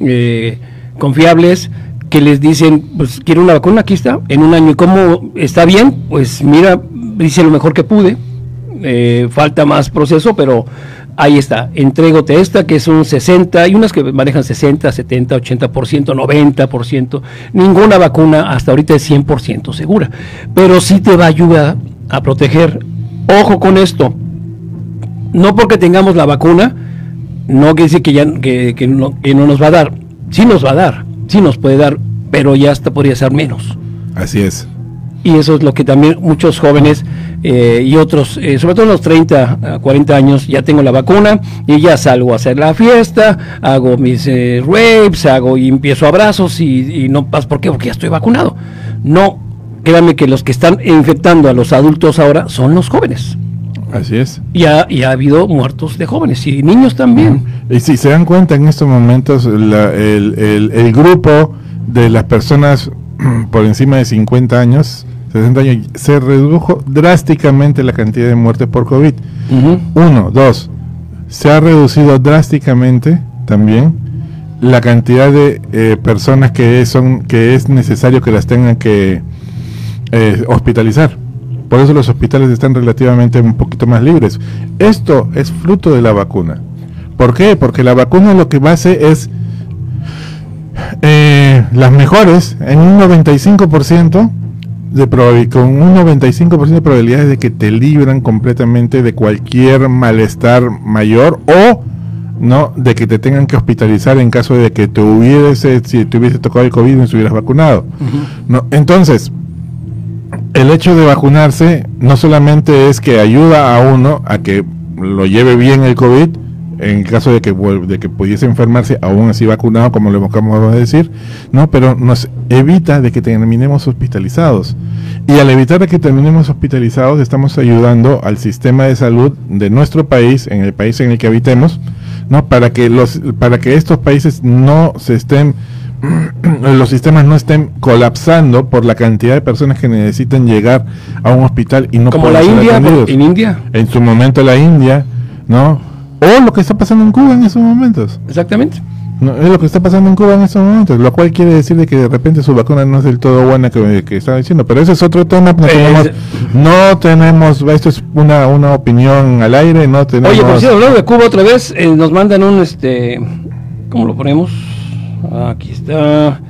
eh, confiables, que les dicen, pues quiero una vacuna, aquí está, en un año. ¿Y cómo está bien? Pues mira, hice lo mejor que pude, eh, falta más proceso, pero ahí está, entrégote esta que es un 60, hay unas que manejan 60, 70, 80%, 90%, ninguna vacuna hasta ahorita es 100% segura, pero sí te va a ayudar a proteger. Ojo con esto, no porque tengamos la vacuna, no quiere decir que, ya, que, que no, que no nos va a dar, sí nos va a dar, sí nos puede dar, pero ya hasta podría ser menos. Así es. Y eso es lo que también muchos jóvenes eh, y otros, eh, sobre todo en los 30 a 40 años, ya tengo la vacuna y ya salgo a hacer la fiesta, hago mis eh, rapes, hago y empiezo abrazos y, y no pasa. ¿Por qué? Porque ya estoy vacunado. No, créanme que los que están infectando a los adultos ahora son los jóvenes. Así es. Y ha, y ha habido muertos de jóvenes y niños también. Y si se dan cuenta en estos momentos, la- el, el- el grupo de las personas [CLEARS THROAT] por encima de 50 años, 60 años, se redujo drásticamente la cantidad de muertes por COVID. Uno, dos, se ha reducido drásticamente también la cantidad de eh, personas que son que es necesario que las tengan que eh, hospitalizar. Por eso los hospitales están relativamente un poquito más libres. Esto es fruto de la vacuna. ¿Por qué? Porque la vacuna lo que hace es eh, las mejores en un 95% de con un 95% de probabilidades de que te libran completamente de cualquier malestar mayor o no de que te tengan que hospitalizar en caso de que te hubiese si te hubiese tocado el COVID y no estuvieras vacunado. No, entonces, el hecho de vacunarse no solamente es que ayuda a uno a que lo lleve bien el COVID, en caso de que, de que pudiese enfermarse aún así vacunado, como lo acabamos de decir, no, pero nos evita de que terminemos hospitalizados. Y al evitar de que terminemos hospitalizados, estamos ayudando al sistema de salud de nuestro país, en el país en el que habitemos, no, para que los, para que estos países no se estén [CLEARS THROAT] los sistemas no estén colapsando por la cantidad de personas que necesitan llegar a un hospital y no Como pueden la India, en India, En su momento la India, ¿no? O lo que está pasando en Cuba en esos momentos. exactamente. No, es lo que está pasando en Cuba en estos momentos, lo cual quiere decir de que de repente su vacuna no es del todo buena que, que estaba diciendo, pero ese es otro tema, no Eh, tenemos, es- no tenemos, esto es una, una opinión al aire, no tenemos... Oye, por cierto, hablando de Cuba otra vez, eh, nos mandan un, este, ¿cómo lo ponemos? Aquí está.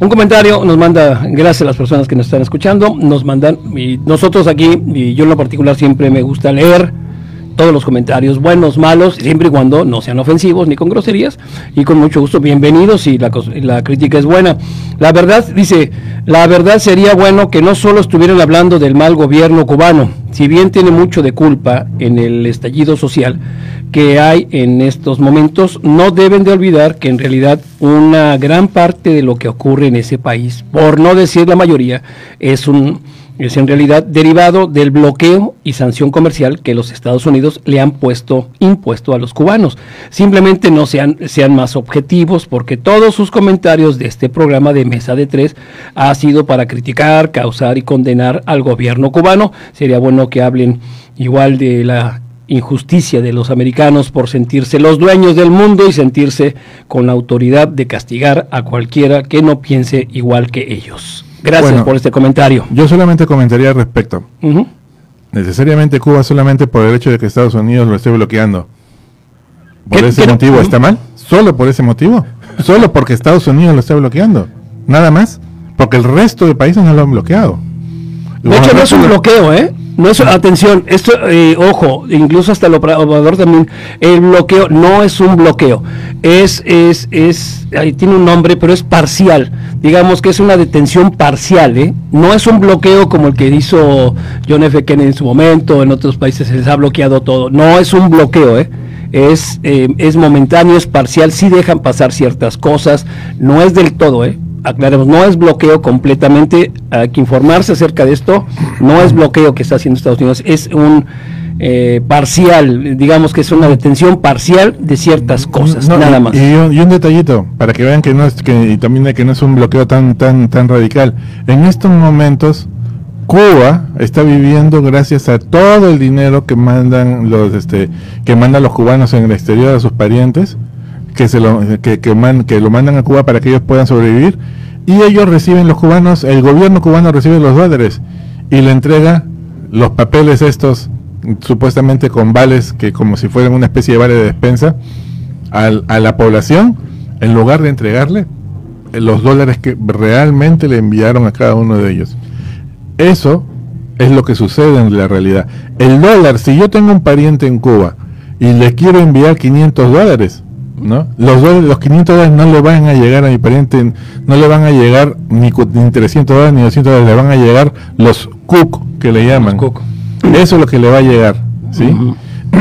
Un comentario nos manda, gracias a las personas que nos están escuchando, nos mandan, y nosotros aquí, y yo en lo particular siempre me gusta leer todos los comentarios, buenos, malos, siempre y cuando no sean ofensivos ni con groserías, y con mucho gusto, bienvenidos y la, la crítica es buena. La verdad, dice, la verdad sería bueno que no solo estuvieran hablando del mal gobierno cubano, si bien tiene mucho de culpa en el estallido social que hay en estos momentos, no deben de olvidar que en realidad una gran parte de lo que ocurre en ese país, por no decir la mayoría, es un es en realidad derivado del bloqueo y sanción comercial que los Estados Unidos le han puesto impuesto a los cubanos. Simplemente no sean, sean más objetivos porque todos sus comentarios de este programa de Mesa de Tres ha sido para criticar, causar y condenar al gobierno cubano. Sería bueno que hablen igual de la injusticia de los americanos por sentirse los dueños del mundo y sentirse con la autoridad de castigar a cualquiera que no piense igual que ellos. Gracias Bueno. por este comentario. Yo solamente comentaría al respecto. Necesariamente Cuba solamente por el hecho de que Estados Unidos lo esté bloqueando. ¿Por ¿Qué- ese qué no- motivo está mal? ¿Solo por ese motivo? ¿Solo porque Estados Unidos lo está bloqueando? Nada más. Porque el resto de países no lo han bloqueado. De hecho, no es un bloqueo, ¿eh? No es, atención, esto, eh, ojo, incluso hasta el operador también, el bloqueo no es un bloqueo, es, es, es, ahí tiene un nombre, pero es parcial, digamos que es una detención parcial, ¿eh? No es un bloqueo como el que hizo John F. Kennedy en su momento, en otros países se les ha bloqueado todo, no es un bloqueo, ¿eh? Es, eh, es momentáneo, es parcial, sí dejan pasar ciertas cosas, no es del todo, ¿eh? Aclaremos, no es bloqueo completamente, hay que informarse acerca de esto, no es bloqueo que está haciendo Estados Unidos, es un eh, parcial, digamos que es una detención parcial de ciertas cosas, No, nada más. Y, un, y un detallito, para que vean que no es que y también de que no es un bloqueo tan tan tan radical. En estos momentos Cuba está viviendo gracias a todo el dinero que mandan los este que mandan los cubanos en el exterior a sus parientes, que se lo que, que, man- que lo mandan a Cuba para que ellos puedan sobrevivir y ellos reciben los cubanos, el gobierno cubano recibe los dólares y le entrega los papeles estos supuestamente con vales que como si fueran una especie de vale de despensa al- a la población en lugar de entregarle los dólares que realmente le enviaron a cada uno de ellos. Eso es lo que sucede en la realidad. El dólar, si yo tengo un pariente en Cuba y le quiero enviar 500 dólares, ¿no? Los, los 500 dólares no le van a llegar a mi pariente, no le van a llegar ni, ni 300 dólares ni 200 dólares, le van a llegar los cook que le llaman. cook. Eso es lo que le va a llegar, ¿sí? [CLEARS THROAT]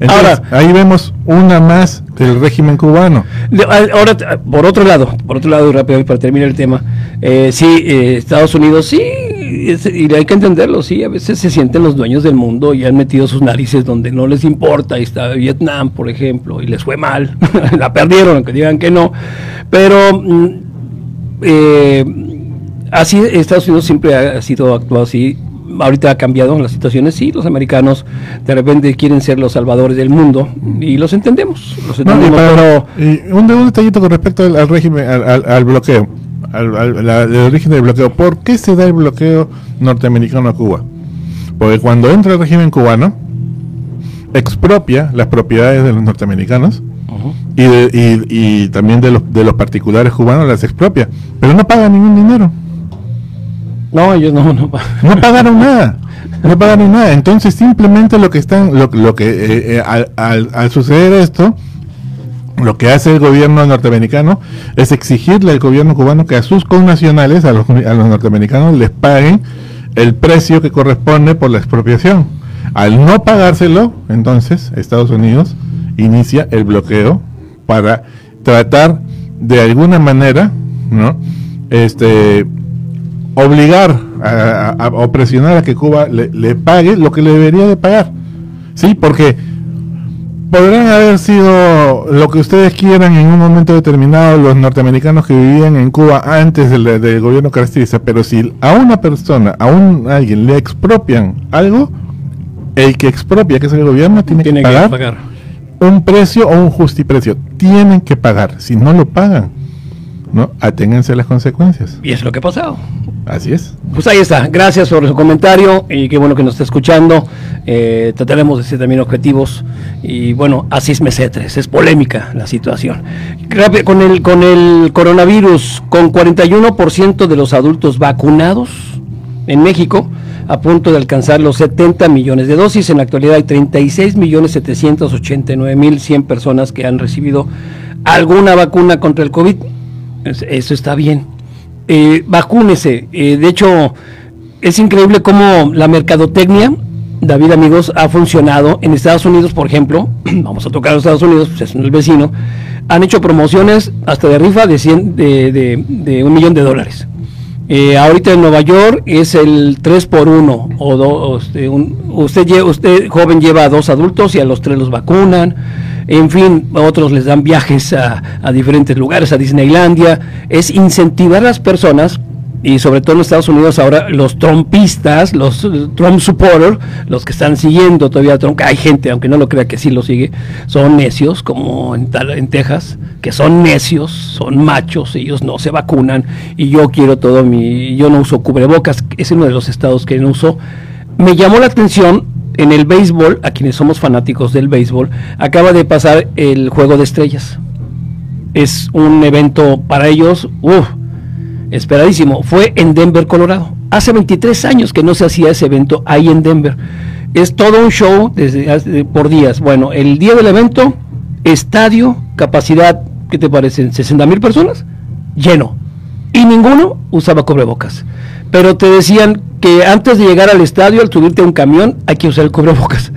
Entonces, Ahora- ahí vemos una más del régimen cubano. De- a- Ahora, t- por otro lado, por otro lado, y rápido, para terminar el tema, eh, sí, eh, Estados Unidos, sí, es- y hay que entenderlo, sí, a veces se sienten los dueños del mundo y han metido sus narices donde no les importa, ahí está Vietnam, por ejemplo, y les fue mal, [LAUGHS] la perdieron, aunque digan que no, pero mm, eh, así Estados Unidos siempre ha, sido actuado así. Ahorita ha cambiado las situaciones, sí, los americanos de repente quieren ser los salvadores del mundo y los entendemos, los No, y entendemos, para- pero y un, un detallito con respecto al, al régimen, al, al- al bloqueo, al, al- la- el origen del bloqueo. ¿Por qué se da el bloqueo norteamericano a Cuba? Porque cuando entra el régimen cubano, expropia las propiedades de los norteamericanos y, de- y- y también de los, de los particulares cubanos las expropia, pero no paga ningún dinero. No, ellos no, no. No pagaron [LAUGHS] nada. No pagaron nada. Entonces simplemente lo que están, lo, lo que eh, eh, al, al, al suceder esto, lo que hace el gobierno norteamericano es exigirle al gobierno cubano que a sus connacionales, a los, a los norteamericanos, les paguen el precio que corresponde por la expropiación. Al no pagárselo, entonces Estados Unidos inicia el bloqueo para tratar de alguna manera, ¿no? Este obligar a, o presionar a que Cuba le, le pague lo que le debería de pagar. Sí, porque podrán haber sido lo que ustedes quieran en un momento determinado los norteamericanos que vivían en Cuba antes del, del gobierno caracteriza, pero si a una persona, a un alguien le expropian algo, el que expropia, que es el gobierno, tiene, Tiene que pagar. un precio o un justiprecio. Tienen que pagar. Si no lo pagan, ¿no? Aténganse a las consecuencias. Y es lo que ha pasado. Así es. Pues ahí está. Gracias por su comentario y qué bueno que nos está escuchando. Eh, trataremos de ser también objetivos. Y bueno, así es mesetres. Es polémica la situación. Con el, con el coronavirus, con 41% de los adultos vacunados en México, a punto de alcanzar los 70 millones de dosis. En la actualidad hay 36 millones 789 mil 100 personas que han recibido alguna vacuna contra el COVID. Es- Eso está bien. Eh, vacúnese. Eh, de hecho, es increíble cómo la mercadotecnia, David amigos, ha funcionado. En Estados Unidos, por ejemplo, [CLEARS THROAT] vamos a tocar a Estados Unidos, pues es el vecino, han hecho promociones hasta de rifa de, 100, de, de- de un millón de dólares. Eh, ahorita en Nueva York es el 3 por 1 o do- este, usted usted joven lleva a dos adultos y a los tres los vacunan. En fin, a otros les dan viajes a diferentes lugares, a Disneylandia. Es incentivar a las personas y sobre todo en Estados Unidos ahora los trompistas, los eh, Trump supporters, los que están siguiendo todavía a Trump, hay gente, aunque no lo crea que sí lo sigue, son necios, como en, en Texas, que son necios, son machos, ellos no se vacunan y yo quiero todo mi, yo no uso cubrebocas, es uno de los estados que no uso. Me llamó la atención en el béisbol, a quienes somos fanáticos del béisbol, acaba de pasar el Juego de Estrellas. Es un evento para ellos, uff, esperadísimo. Fue en Denver, Colorado. Hace 23 años que no se hacía ese evento ahí en Denver. Es todo un show por días. Bueno, el día del evento, estadio, capacidad, ¿qué te parecen? ¿60 mil personas? Lleno. Y ninguno usaba cubrebocas. Pero te decían que antes de llegar al estadio, al subirte a un camión, hay que usar el cubrebocas.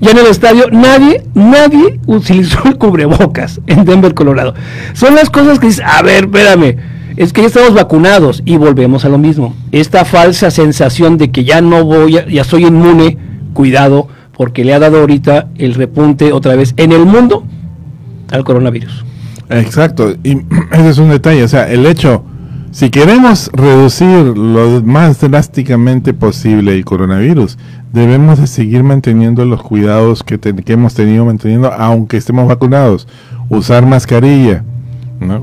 Ya en el estadio nadie, nadie utilizó el cubrebocas en Denver, Colorado. Son las cosas que dices, a ver, espérame, es que ya estamos vacunados y volvemos a lo mismo. Esta falsa sensación de que ya no voy, ya soy inmune, cuidado, porque le ha dado ahorita el repunte otra vez en el mundo al coronavirus. Exacto, y [CLEARS THROAT] ese es un detalle, o sea, el hecho, si queremos reducir lo más drásticamente posible el coronavirus, debemos de seguir manteniendo los cuidados que, hemos tenido manteniendo aunque estemos vacunados, usar mascarilla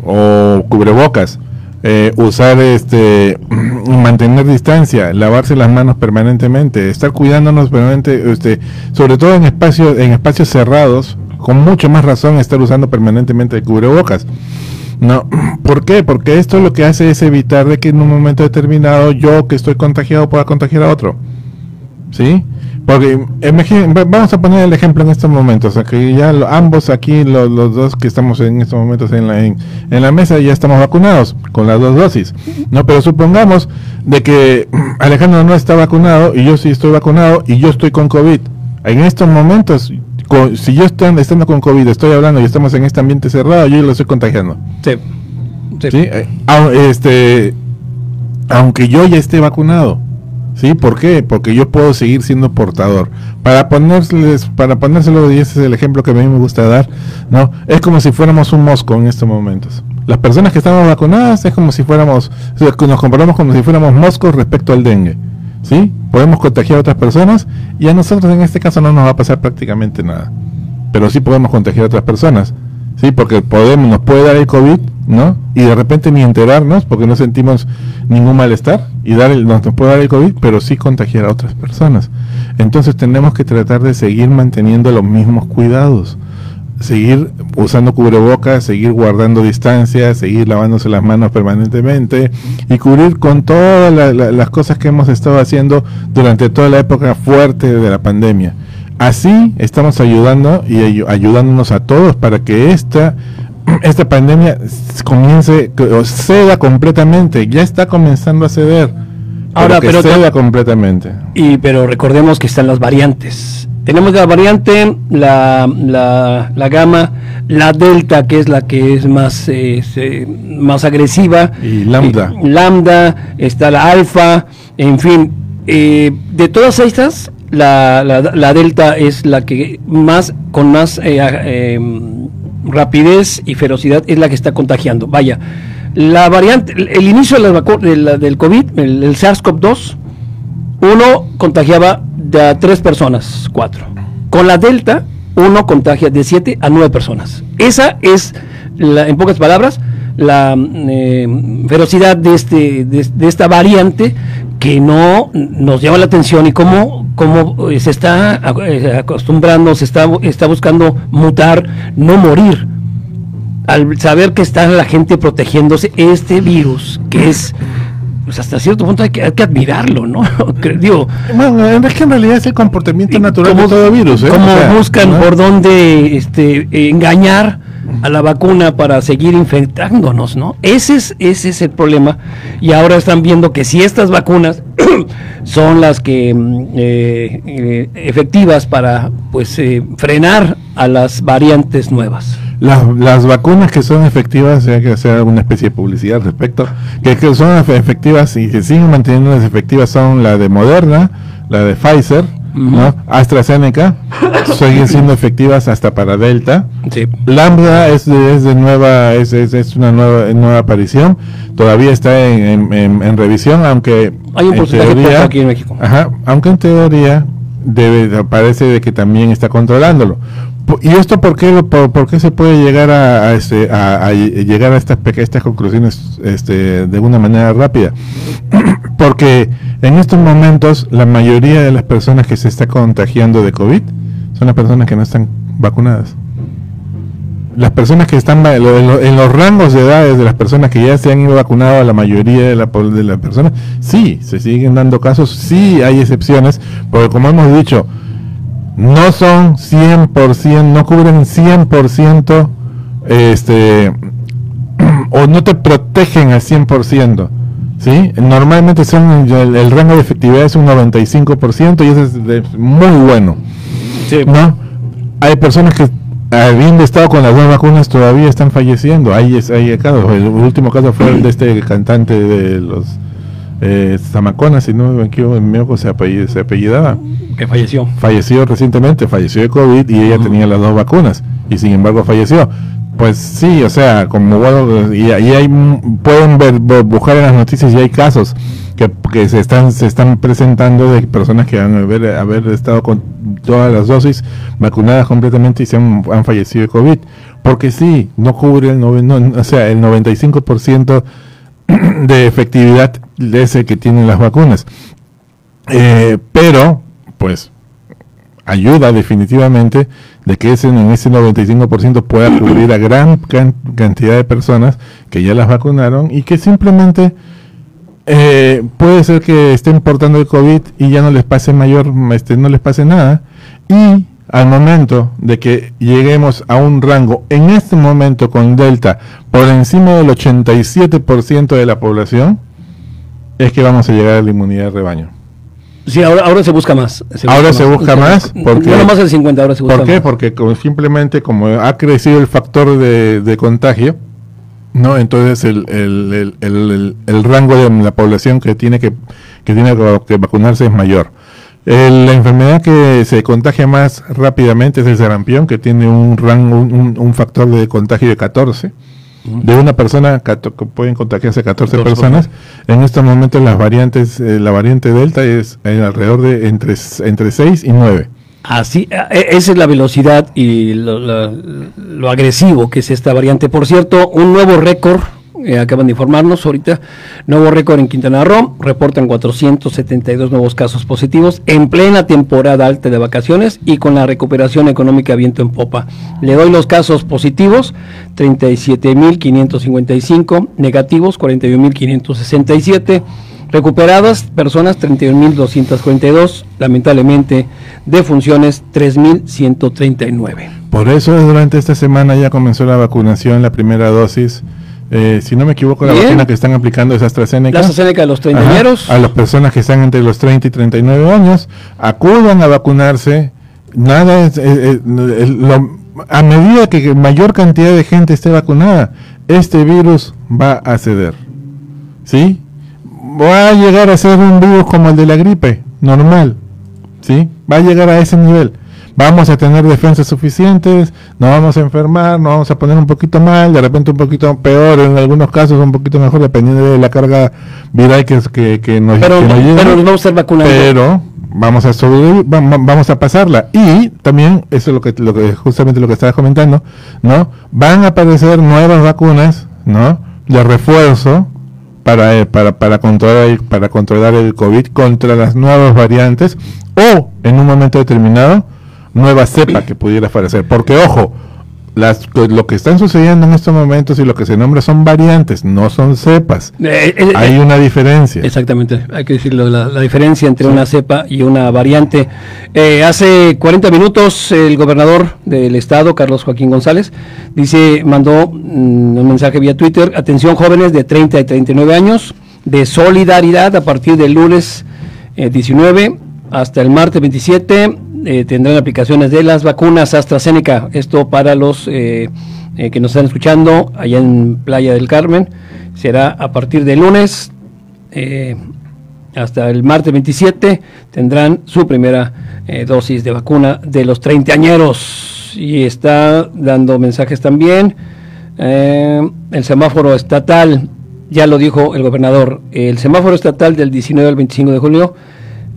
o cubrebocas, eh, usar este, [CLEARS THROAT] mantener distancia, lavarse las manos permanentemente, estar cuidándonos permanente, este, sobre todo en espacios, en espacios cerrados, con mucho más razón estar usando permanentemente el cubrebocas. No, [CLEARS THROAT] ¿por qué? Porque esto lo que hace es evitar de que en un momento determinado yo que estoy contagiado pueda contagiar a otro. ¿Sí? Porque vamos a poner el ejemplo en estos momentos, o sea, que ya lo- ambos aquí, lo- los dos que estamos en estos momentos en la, en, en la mesa, ya estamos vacunados con las dos dosis. No, pero supongamos de que [CLEARS THROAT] Alejandro no está vacunado y yo sí estoy vacunado y yo estoy con COVID. En estos momentos, co- si yo estoy estando con COVID, estoy hablando y estamos en este ambiente cerrado, yo lo estoy contagiando. Sí. Sí. ¿sí? Eh, este, aunque yo ya esté vacunado. ¿Sí? ¿Por qué? Porque yo puedo seguir siendo portador. Para ponerles, para ponérselo, y ese es el ejemplo que a mí me gusta dar, ¿no? Es como si fuéramos un mosco en estos momentos. Las personas que estamos vacunadas es como si fuéramos, nos comparamos como si fuéramos moscos respecto al dengue. ¿Sí? Podemos contagiar a otras personas y a nosotros en este caso no nos va a pasar prácticamente nada. Pero sí podemos contagiar a otras personas. Sí, porque podemos, nos puede dar el COVID, ¿no? Y de repente ni enterarnos porque no sentimos ningún malestar y dar el, nos, nos puede dar el COVID, pero sí contagiar a otras personas. Entonces tenemos que tratar de seguir manteniendo los mismos cuidados. seguir usando cubrebocas, seguir guardando distancia, seguir lavándose las manos permanentemente y cubrir con todas las cosas que hemos estado haciendo durante toda la época fuerte de la pandemia. Así estamos ayudando y ayudándonos a todos para que esta esta pandemia comience o ceda completamente, ya está comenzando a ceder. Ahora, pero, ceda completamente. Y pero recordemos que están las variantes tenemos la variante, la, la, la, gama, la delta, que es la que es más, eh, más agresiva. Y lambda. lambda, está la alfa, en fin. Eh, de todas estas, la, la, delta es la que más, con más eh, rapidez y ferocidad, es la que está contagiando. Vaya, la variante, el inicio de la, del COVID, el, el SARS-CoV-2, uno contagiaba de tres personas, cuatro. Con la Delta, uno contagia de siete a nueve personas. Esa es, la, en pocas palabras, la eh, ferocidad de, este, de, esta variante que no nos llama la atención y cómo, cómo eh, se está eh, acostumbrando, se está, está buscando mutar, no morir. Al saber que está la gente protegiéndose, este virus, que es pues hasta cierto punto hay que, admirarlo, ¿no? [LAUGHS] Digo, bueno, es que en realidad es el comportamiento natural de todo virus. ¿eh? Como buscan por dónde este, engañar a la vacuna para seguir infectándonos, ¿no? Ese es, ese es el problema. Y ahora están viendo que si estas vacunas [CLEARS THROAT] son las que mm, eh, eh, efectivas para pues eh, frenar a las variantes nuevas. Las, las vacunas que son efectivas, hay que hacer alguna especie de publicidad al respecto, que, que son efectivas y que siguen manteniendo las efectivas son la de Moderna, la de Pfizer, ¿no? AstraZeneca, [LAUGHS] siguen siendo efectivas hasta para Delta. Lambda es de, es de nueva, es, es, una nueva, nueva aparición, todavía está en, en, revisión, aunque hay un teoría, aquí en México. Ajá, aunque en teoría debe, parece de que también está controlándolo. ¿Y esto por qué, por, qué se puede llegar a, este, a, llegar a estas, estas conclusiones este, de una manera rápida? [CLEARS THROAT] Porque en estos momentos la mayoría de las personas que se está contagiando de COVID son las personas que no están vacunadas. Las personas que están en los rangos de edades de las personas que ya se han ido vacunado, la mayoría de, la, de las personas, sí, se siguen dando casos, sí hay excepciones, porque como hemos dicho, no son 100%, no cubren 100%, este, [CLEARS THROAT] o no te protegen al 100%, ¿sí? Normalmente son, el, rango de efectividad es un 95% y eso es muy bueno, ¿no? Hay personas que habiendo estado con las dos vacunas todavía están falleciendo, hay, hay casos, el último caso fue el de este cantante de los eh, Zamacona, si no me equivoco, se, se apellidaba. Que falleció. Falleció recientemente, falleció de COVID y ella tenía las dos vacunas y sin embargo falleció. Pues sí, o sea, como bueno, y, hay, pueden ver, buscar en las noticias y hay casos que, que, se están se están presentando de personas que han haber, haber estado con todas las dosis vacunadas completamente y se han, han fallecido de COVID. Porque sí, no cubre el, no, o sea, el 95% [CLEARS THROAT] de efectividad ese que tienen las vacunas. Eh, pero, pues, ayuda definitivamente de que ese, en ese 95% pueda [CLEARS THROAT] cubrir a gran cantidad de personas que ya las vacunaron y que simplemente eh, puede ser que estén portando el COVID y ya no les pase mayor, este, no les pase nada. Y al momento de que lleguemos a un rango, en este momento con Delta, por encima del 87% de la población, es que vamos a llegar a la inmunidad de rebaño. Sí, ahora, ahora se busca más. ahora se busca más. Porque, no más del 50, ahora se busca ¿Por qué? Porque simplemente como ha crecido el factor de, contagio, ¿no? Entonces el, el, el, el, rango de la población que tiene que, que tiene que vacunarse es mayor la enfermedad que se contagia más rápidamente es el sarampión, que tiene un rango, un, factor de contagio de 14. De una persona pueden contagiarse 14, personas. En estos momentos las variantes, eh, la variante delta es alrededor de entre, entre 6 y 9. Así, e, e, esa es la velocidad y lo, lo, agresivo que es esta variante. Por cierto, un nuevo récord eh, acaban de informarnos ahorita, nuevo récord en Quintana Roo, reportan 472 nuevos casos positivos en plena temporada alta de vacaciones y con la recuperación económica viento en popa. Le doy los casos positivos, 37.555, negativos 41.567 Recuperadas personas 31.242, lamentablemente defunciones 3.139. Por eso durante esta semana ya comenzó la vacunación, la primera dosis. Eh, si no me equivoco, la vacuna que están aplicando es AstraZeneca. La AstraZeneca a los treintañeros. A las personas que están entre los 30 y 39 años, acudan a vacunarse. Nada es, a medida que mayor cantidad de gente esté vacunada, este virus va a ceder. ¿Sí? va a llegar a ser un virus como el de la gripe, normal, ¿sí? Va a llegar a ese nivel. Vamos a tener defensas suficientes, no vamos a enfermar, nos vamos a poner un poquito mal, de repente un poquito peor, en algunos casos un poquito mejor, dependiendo de la carga viral que, que, que nos, pero, Pero vamos a. Pero vamos a sobrevivir, vamos a pasarla. Y también, eso es lo que, lo que justamente lo que estaba comentando, ¿no? Van a aparecer nuevas vacunas, ¿no? De refuerzo, para, eh, para, para, controlar, para controlar el COVID contra las nuevas variantes o en un momento determinado nueva cepa que pudiera aparecer. Porque ojo, las, lo que están sucediendo en estos momentos y lo que se nombra son variantes, no son cepas. Eh, eh, hay una diferencia. Exactamente, hay que decirlo, la, diferencia entre una cepa y una variante. hace 40 minutos el gobernador del estado, Carlos Joaquín González, dice, mandó mm, un mensaje vía Twitter, atención jóvenes de 30 y 39 años, de solidaridad a partir del lunes 19 hasta el martes 27 eh, tendrán aplicaciones de las vacunas AstraZeneca. Esto para los eh, eh, que nos están escuchando allá en Playa del Carmen. Será a partir del lunes hasta el martes 27 tendrán su primera dosis de vacuna de los treintañeros. Y está dando mensajes también. el semáforo estatal, ya lo dijo el gobernador, el semáforo estatal del 19 al 25 de julio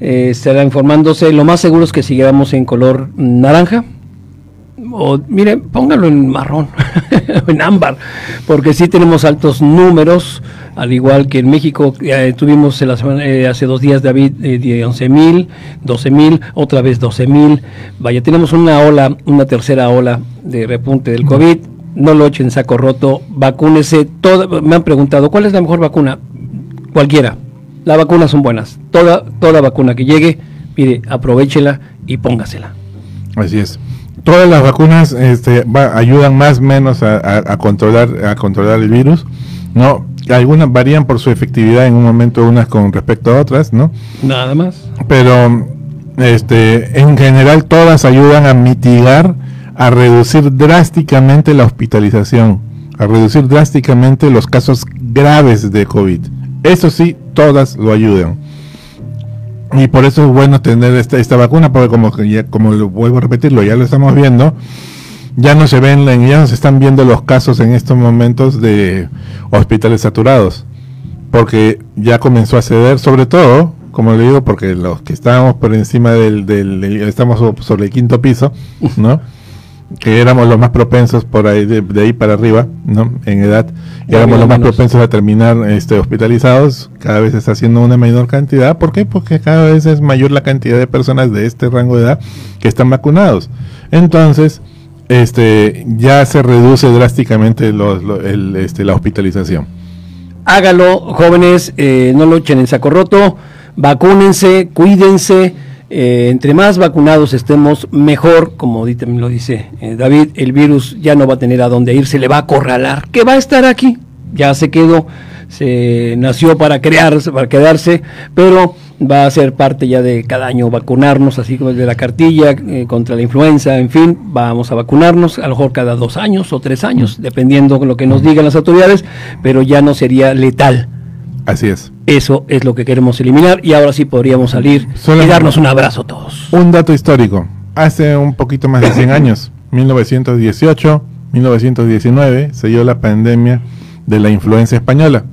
eh, estará informándose. Lo más seguro es que sigamos en color naranja. O mire, póngalo en marrón, [LAUGHS] en ámbar, porque sí tenemos altos números, al igual que en México eh, tuvimos eh, hace dos días, David, de 11 mil, 12 mil, otra vez 12 mil. Vaya, tenemos una ola, una tercera ola de repunte del COVID. No lo echen saco roto, vacúnese. Todo, me han preguntado, ¿cuál es la mejor vacuna? Cualquiera, las vacunas son buenas. Toda, toda vacuna que llegue, mire, aprovechela y póngasela. Así es. Todas las vacunas este, ayudan más o menos a, controlar, a controlar el virus, ¿no? Algunas varían por su efectividad en un momento unas con respecto a otras, ¿no? Nada más. Pero este, en general todas ayudan a mitigar, a reducir drásticamente la hospitalización, a reducir drásticamente los casos graves de COVID. Eso sí, todas lo ayudan. Y por eso es bueno tener esta, esta vacuna, porque como, como lo vuelvo a repetirlo, ya lo estamos viendo, ya no se ven, ya no se están viendo los casos en estos momentos de hospitales saturados, porque ya comenzó a ceder, sobre todo, como le digo, porque los que estábamos por encima del, del estamos sobre el quinto piso, ¿no? Que éramos los más propensos por ahí de, ahí para arriba, ¿no? En edad, éramos los más propensos a terminar este, hospitalizados, cada vez está haciendo una menor cantidad, ¿por qué? Porque cada vez es mayor la cantidad de personas de este rango de edad que están vacunados. Entonces, este, ya se reduce drásticamente el, este, la hospitalización. Hágalo, jóvenes, eh, no lo echen en saco roto, vacúnense, cuídense eh, entre más vacunados estemos, mejor, como también lo dice eh, David, el virus ya no va a tener a dónde ir, se le va a acorralar, que va a estar aquí, ya se quedó, se nació para crearse, para quedarse, pero va a ser parte ya de cada año vacunarnos, así como de la cartilla eh, contra la influenza, en fin, vamos a vacunarnos, a lo mejor cada dos años o tres años, dependiendo de lo que nos digan las autoridades, pero ya no sería letal. Así es. Eso es lo que queremos eliminar y ahora sí podríamos salir y darnos un abrazo todos. Un dato histórico. Hace un poquito más de 100 [COUGHS] años, 1918, 1919, se dio la pandemia de la influenza española,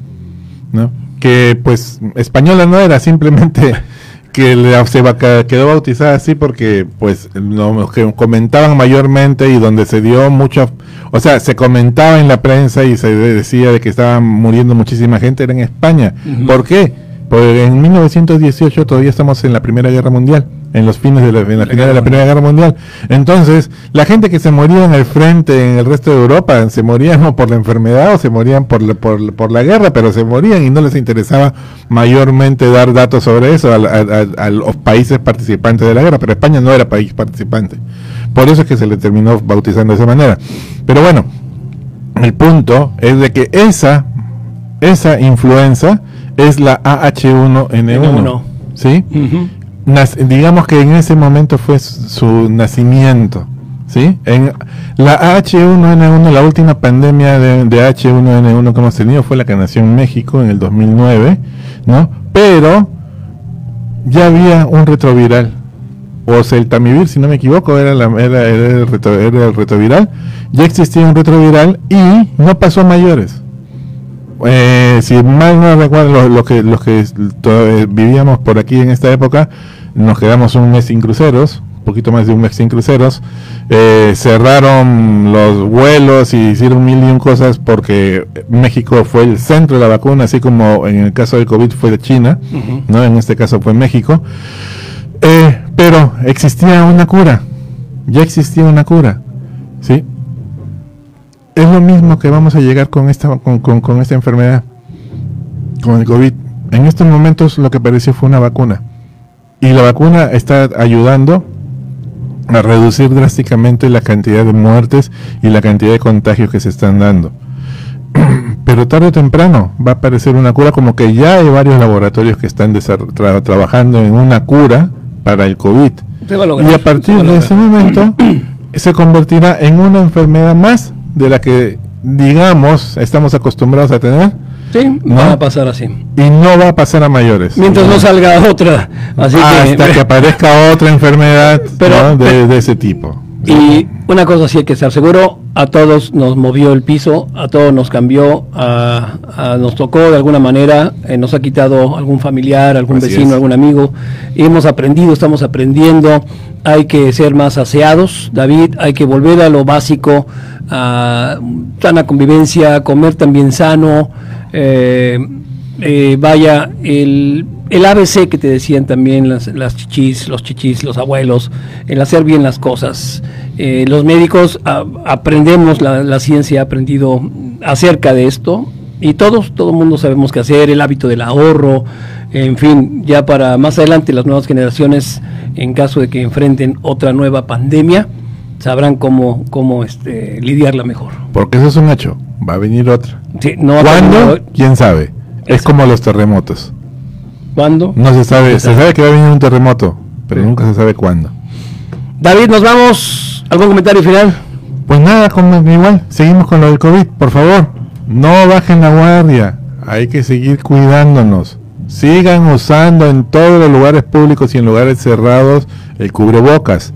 ¿no? Que pues española no era, simplemente [LAUGHS] que le- se quedó bautizada así porque pues lo que comentaban mayormente y donde se dio mucho o sea se comentaba en la prensa y se decía de que estaba muriendo muchísima gente era en España. ¿por qué? porque en 1918 todavía estamos en la Primera Guerra Mundial en los fines de la, en la final de la Primera Guerra Mundial entonces la gente que se moría en el frente en el resto de Europa se morían o por la enfermedad o se morían por la, por, por la guerra pero se morían y no les interesaba mayormente dar datos sobre eso a, a- a- a los países participantes de la guerra, pero España no era país participante. Por eso es que se le terminó bautizando de esa manera. Pero bueno, el punto es de que esa, esa influenza es la AH1N1. N1. ¿Sí? Nac- digamos que en ese momento fue su, nacimiento. ¿Sí? En la H1N1, la última pandemia de, de H1N1 que hemos tenido fue la que nació en México en el 2009, ¿no? Pero ya había un retroviral, o Celtamivir, si no me equivoco, era, la, era, era el retro- era el retroviral. Ya existía un retroviral y no pasó a mayores. Eh, si mal no recuerdo, lo- lo que, los que eh, vivíamos por aquí en esta época, nos quedamos un mes sin cruceros, un poquito más de un mes sin cruceros. Eh, cerraron los vuelos y hicieron mil y un cosas porque México fue el centro de la vacuna, así como en el caso del COVID fue de China, ¿no? En este caso fue México. Eh, pero existía una cura, ya existía una cura, ¿sí? Es lo mismo que vamos a llegar con esta, con, con- con esta enfermedad, con el COVID. En estos momentos lo que apareció fue una vacuna. Y la vacuna está ayudando a reducir drásticamente la cantidad de muertes y la cantidad de contagios que se están dando. [CLEARS THROAT] Pero tarde o temprano va a aparecer una cura, como que ya hay varios laboratorios que están tra- trabajando en una cura para el COVID. A lograr, Y a partir a de ese momento [CLEARS THROAT] se convertirá en una enfermedad más de la que, digamos, estamos acostumbrados a tener Sí, ¿No? va a pasar así. y no va a pasar a mayores. Mientras no salga otra. Así Hasta que, que, [LAUGHS] aparezca otra enfermedad Pero- ¿no? de, de ese tipo. Y una cosa sí hay que estar seguro, a todos nos movió el piso, a todos nos cambió, a, a- nos tocó de alguna manera, eh, nos ha quitado algún familiar, algún Así vecino, es. algún amigo. Hemos aprendido, estamos aprendiendo, hay que ser más aseados, David, hay que volver a lo básico, a sana convivencia, comer también sano, eh, eh, vaya, el, el ABC que te decían también las, las chichis, los chichis, los abuelos, el hacer bien las cosas. Eh, los médicos a- aprendemos, la, la ciencia ha aprendido acerca de esto y todos, todo el mundo sabemos qué hacer, el hábito del ahorro, en fin, ya para más adelante las nuevas generaciones, en caso de que enfrenten otra nueva pandemia, sabrán cómo, cómo este, lidiarla mejor. Porque eso es un hecho. Va a venir otra. Sí, no ¿Cuándo? ¿Quién sabe? Es Eso. como los terremotos. ¿Cuándo? No se sabe. se sabe. que va a venir un terremoto, pero nunca se sabe cuándo. David, nos vamos. ¿Algún comentario final? Pues nada, como igual, seguimos con lo del COVID, por favor. No bajen la guardia. Hay que seguir cuidándonos. Sigan usando en todos los lugares públicos y en lugares cerrados el cubrebocas.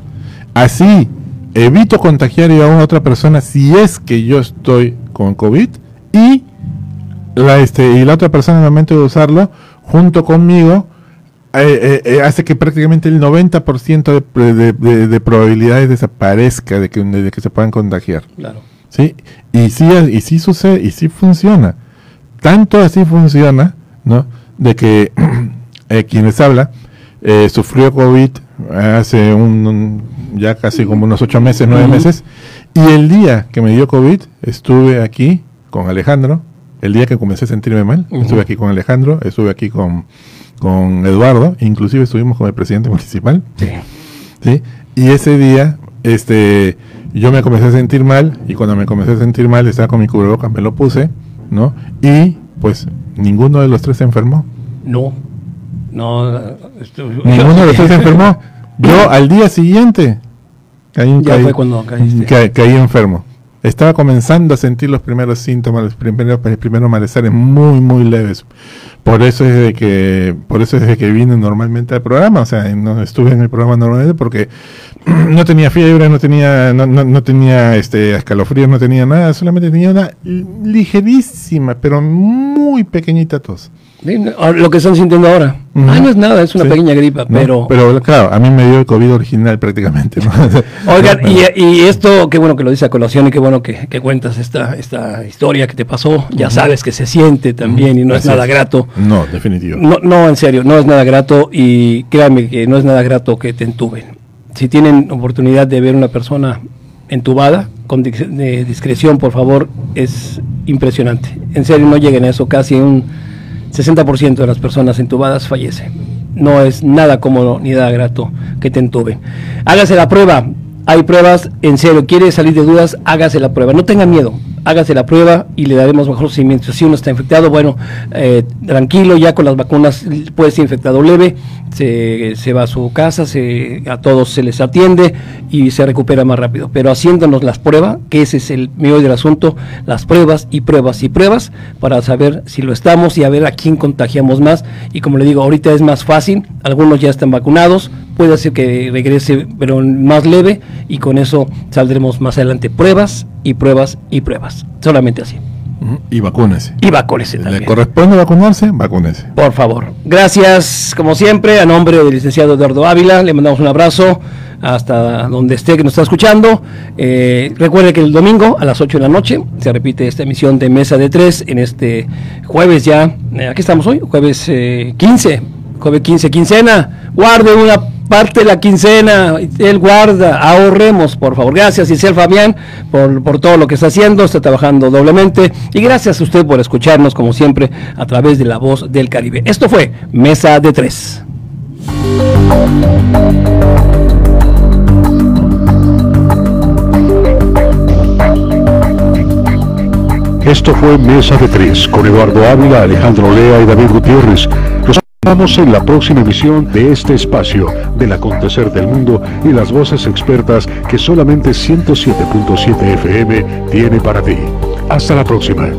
Así evito contagiar a una otra persona si es que yo estoy con COVID y la, este, y la otra persona en el momento de usarlo junto conmigo eh, eh, eh, hace que prácticamente el 90% de, de, de- de probabilidades desaparezca de que, de que se puedan contagiar. Claro. ¿sí? Y sí, y sí sucede, y sí funciona. Tanto así funciona, ¿no? De que [CLEARS THROAT] quien les habla eh, sufrió COVID hace un, un- ya casi como unos ocho meses, nueve meses, y el día que me dio COVID estuve aquí con Alejandro, el día que comencé a sentirme mal, estuve aquí con Alejandro, estuve aquí con, con Eduardo, inclusive estuvimos con el presidente [LAUGHS] municipal, Sí. ¿sí? Y ese día, este, yo me comencé a sentir mal y cuando me comencé a sentir mal estaba con mi cubrebocas, me lo puse, ¿no? Y pues ninguno de los tres se enfermó. No. No. esto- Ninguno de los tres se enfermó. [LAUGHS] Yo al día siguiente caí, Ya caí- fue cuando caí enfermo. Estaba comenzando a sentir los primeros síntomas, los primeros, primeros malestares muy, muy leves. Por eso es de que, por eso es de que vine normalmente al programa, o sea, no estuve en el programa normalmente porque [CLEARS THROAT] no tenía fiebre, no tenía, no, no, no tenía este escalofríos, no tenía nada, solamente tenía una ligerísima, pero muy pequeñita tos. Lo que están sintiendo ahora. Ah, no es nada, es una pequeña gripa, pero... Pero claro, a mí me dio el COVID original prácticamente. [LAUGHS] Oigan, [LAUGHS] y, esto, qué bueno que lo dice a colación y qué bueno que, cuentas esta, esta historia que te pasó. Ya sabes que se siente también y no es nada grato. No, definitivo. No, no, en serio, no es nada grato y créanme que no es nada grato que te entuben. Si tienen oportunidad de ver una persona entubada, con discreción, por favor, es impresionante. En serio, no lleguen a eso, casi un 60% de las personas entubadas fallece. No es nada cómodo ni nada grato que te entuben. Hágase la prueba. Hay pruebas, en serio, quiere salir de dudas, hágase la prueba. No tenga miedo hágase la prueba y le daremos mejor seguimiento. Si uno está infectado, bueno, eh, tranquilo, ya con las vacunas puede ser infectado leve, se, se, va a su casa, se, a todos se les atiende y se recupera más rápido. Pero haciéndonos las pruebas, que ese es el meollo del asunto, las pruebas y pruebas y pruebas para saber si lo estamos y a ver a quién contagiamos más. Y como le digo, ahorita es más fácil, algunos ya están vacunados, puede ser que regrese, pero más leve, y con eso saldremos más adelante pruebas y pruebas y pruebas. Solamente así. Y vacúnese. Y vacúnese también. ¿Le corresponde vacunarse? Vacúnese. Por favor. Gracias, como siempre, a nombre del licenciado Eduardo Ávila, le mandamos un abrazo hasta donde esté que nos está escuchando. Eh, recuerde que el domingo a las 8 de la noche se repite esta emisión de Mesa de Tres en este jueves ya. Eh, aquí estamos hoy, jueves 15. Eh, jueves 15, quincena. Guarde una parte la quincena, él guarda, ahorremos, por favor. Gracias, Isel Fabián, por, por todo lo que está haciendo, está trabajando doblemente. Y gracias a usted por escucharnos, como siempre, a través de la voz del Caribe. Esto fue Mesa de Tres. Esto fue Mesa de Tres con Eduardo Ávila, Alejandro Lea y David Gutiérrez. Vamos en la próxima emisión de este espacio del acontecer del mundo y las voces expertas que solamente 107.7 FM tiene para ti. Hasta la próxima.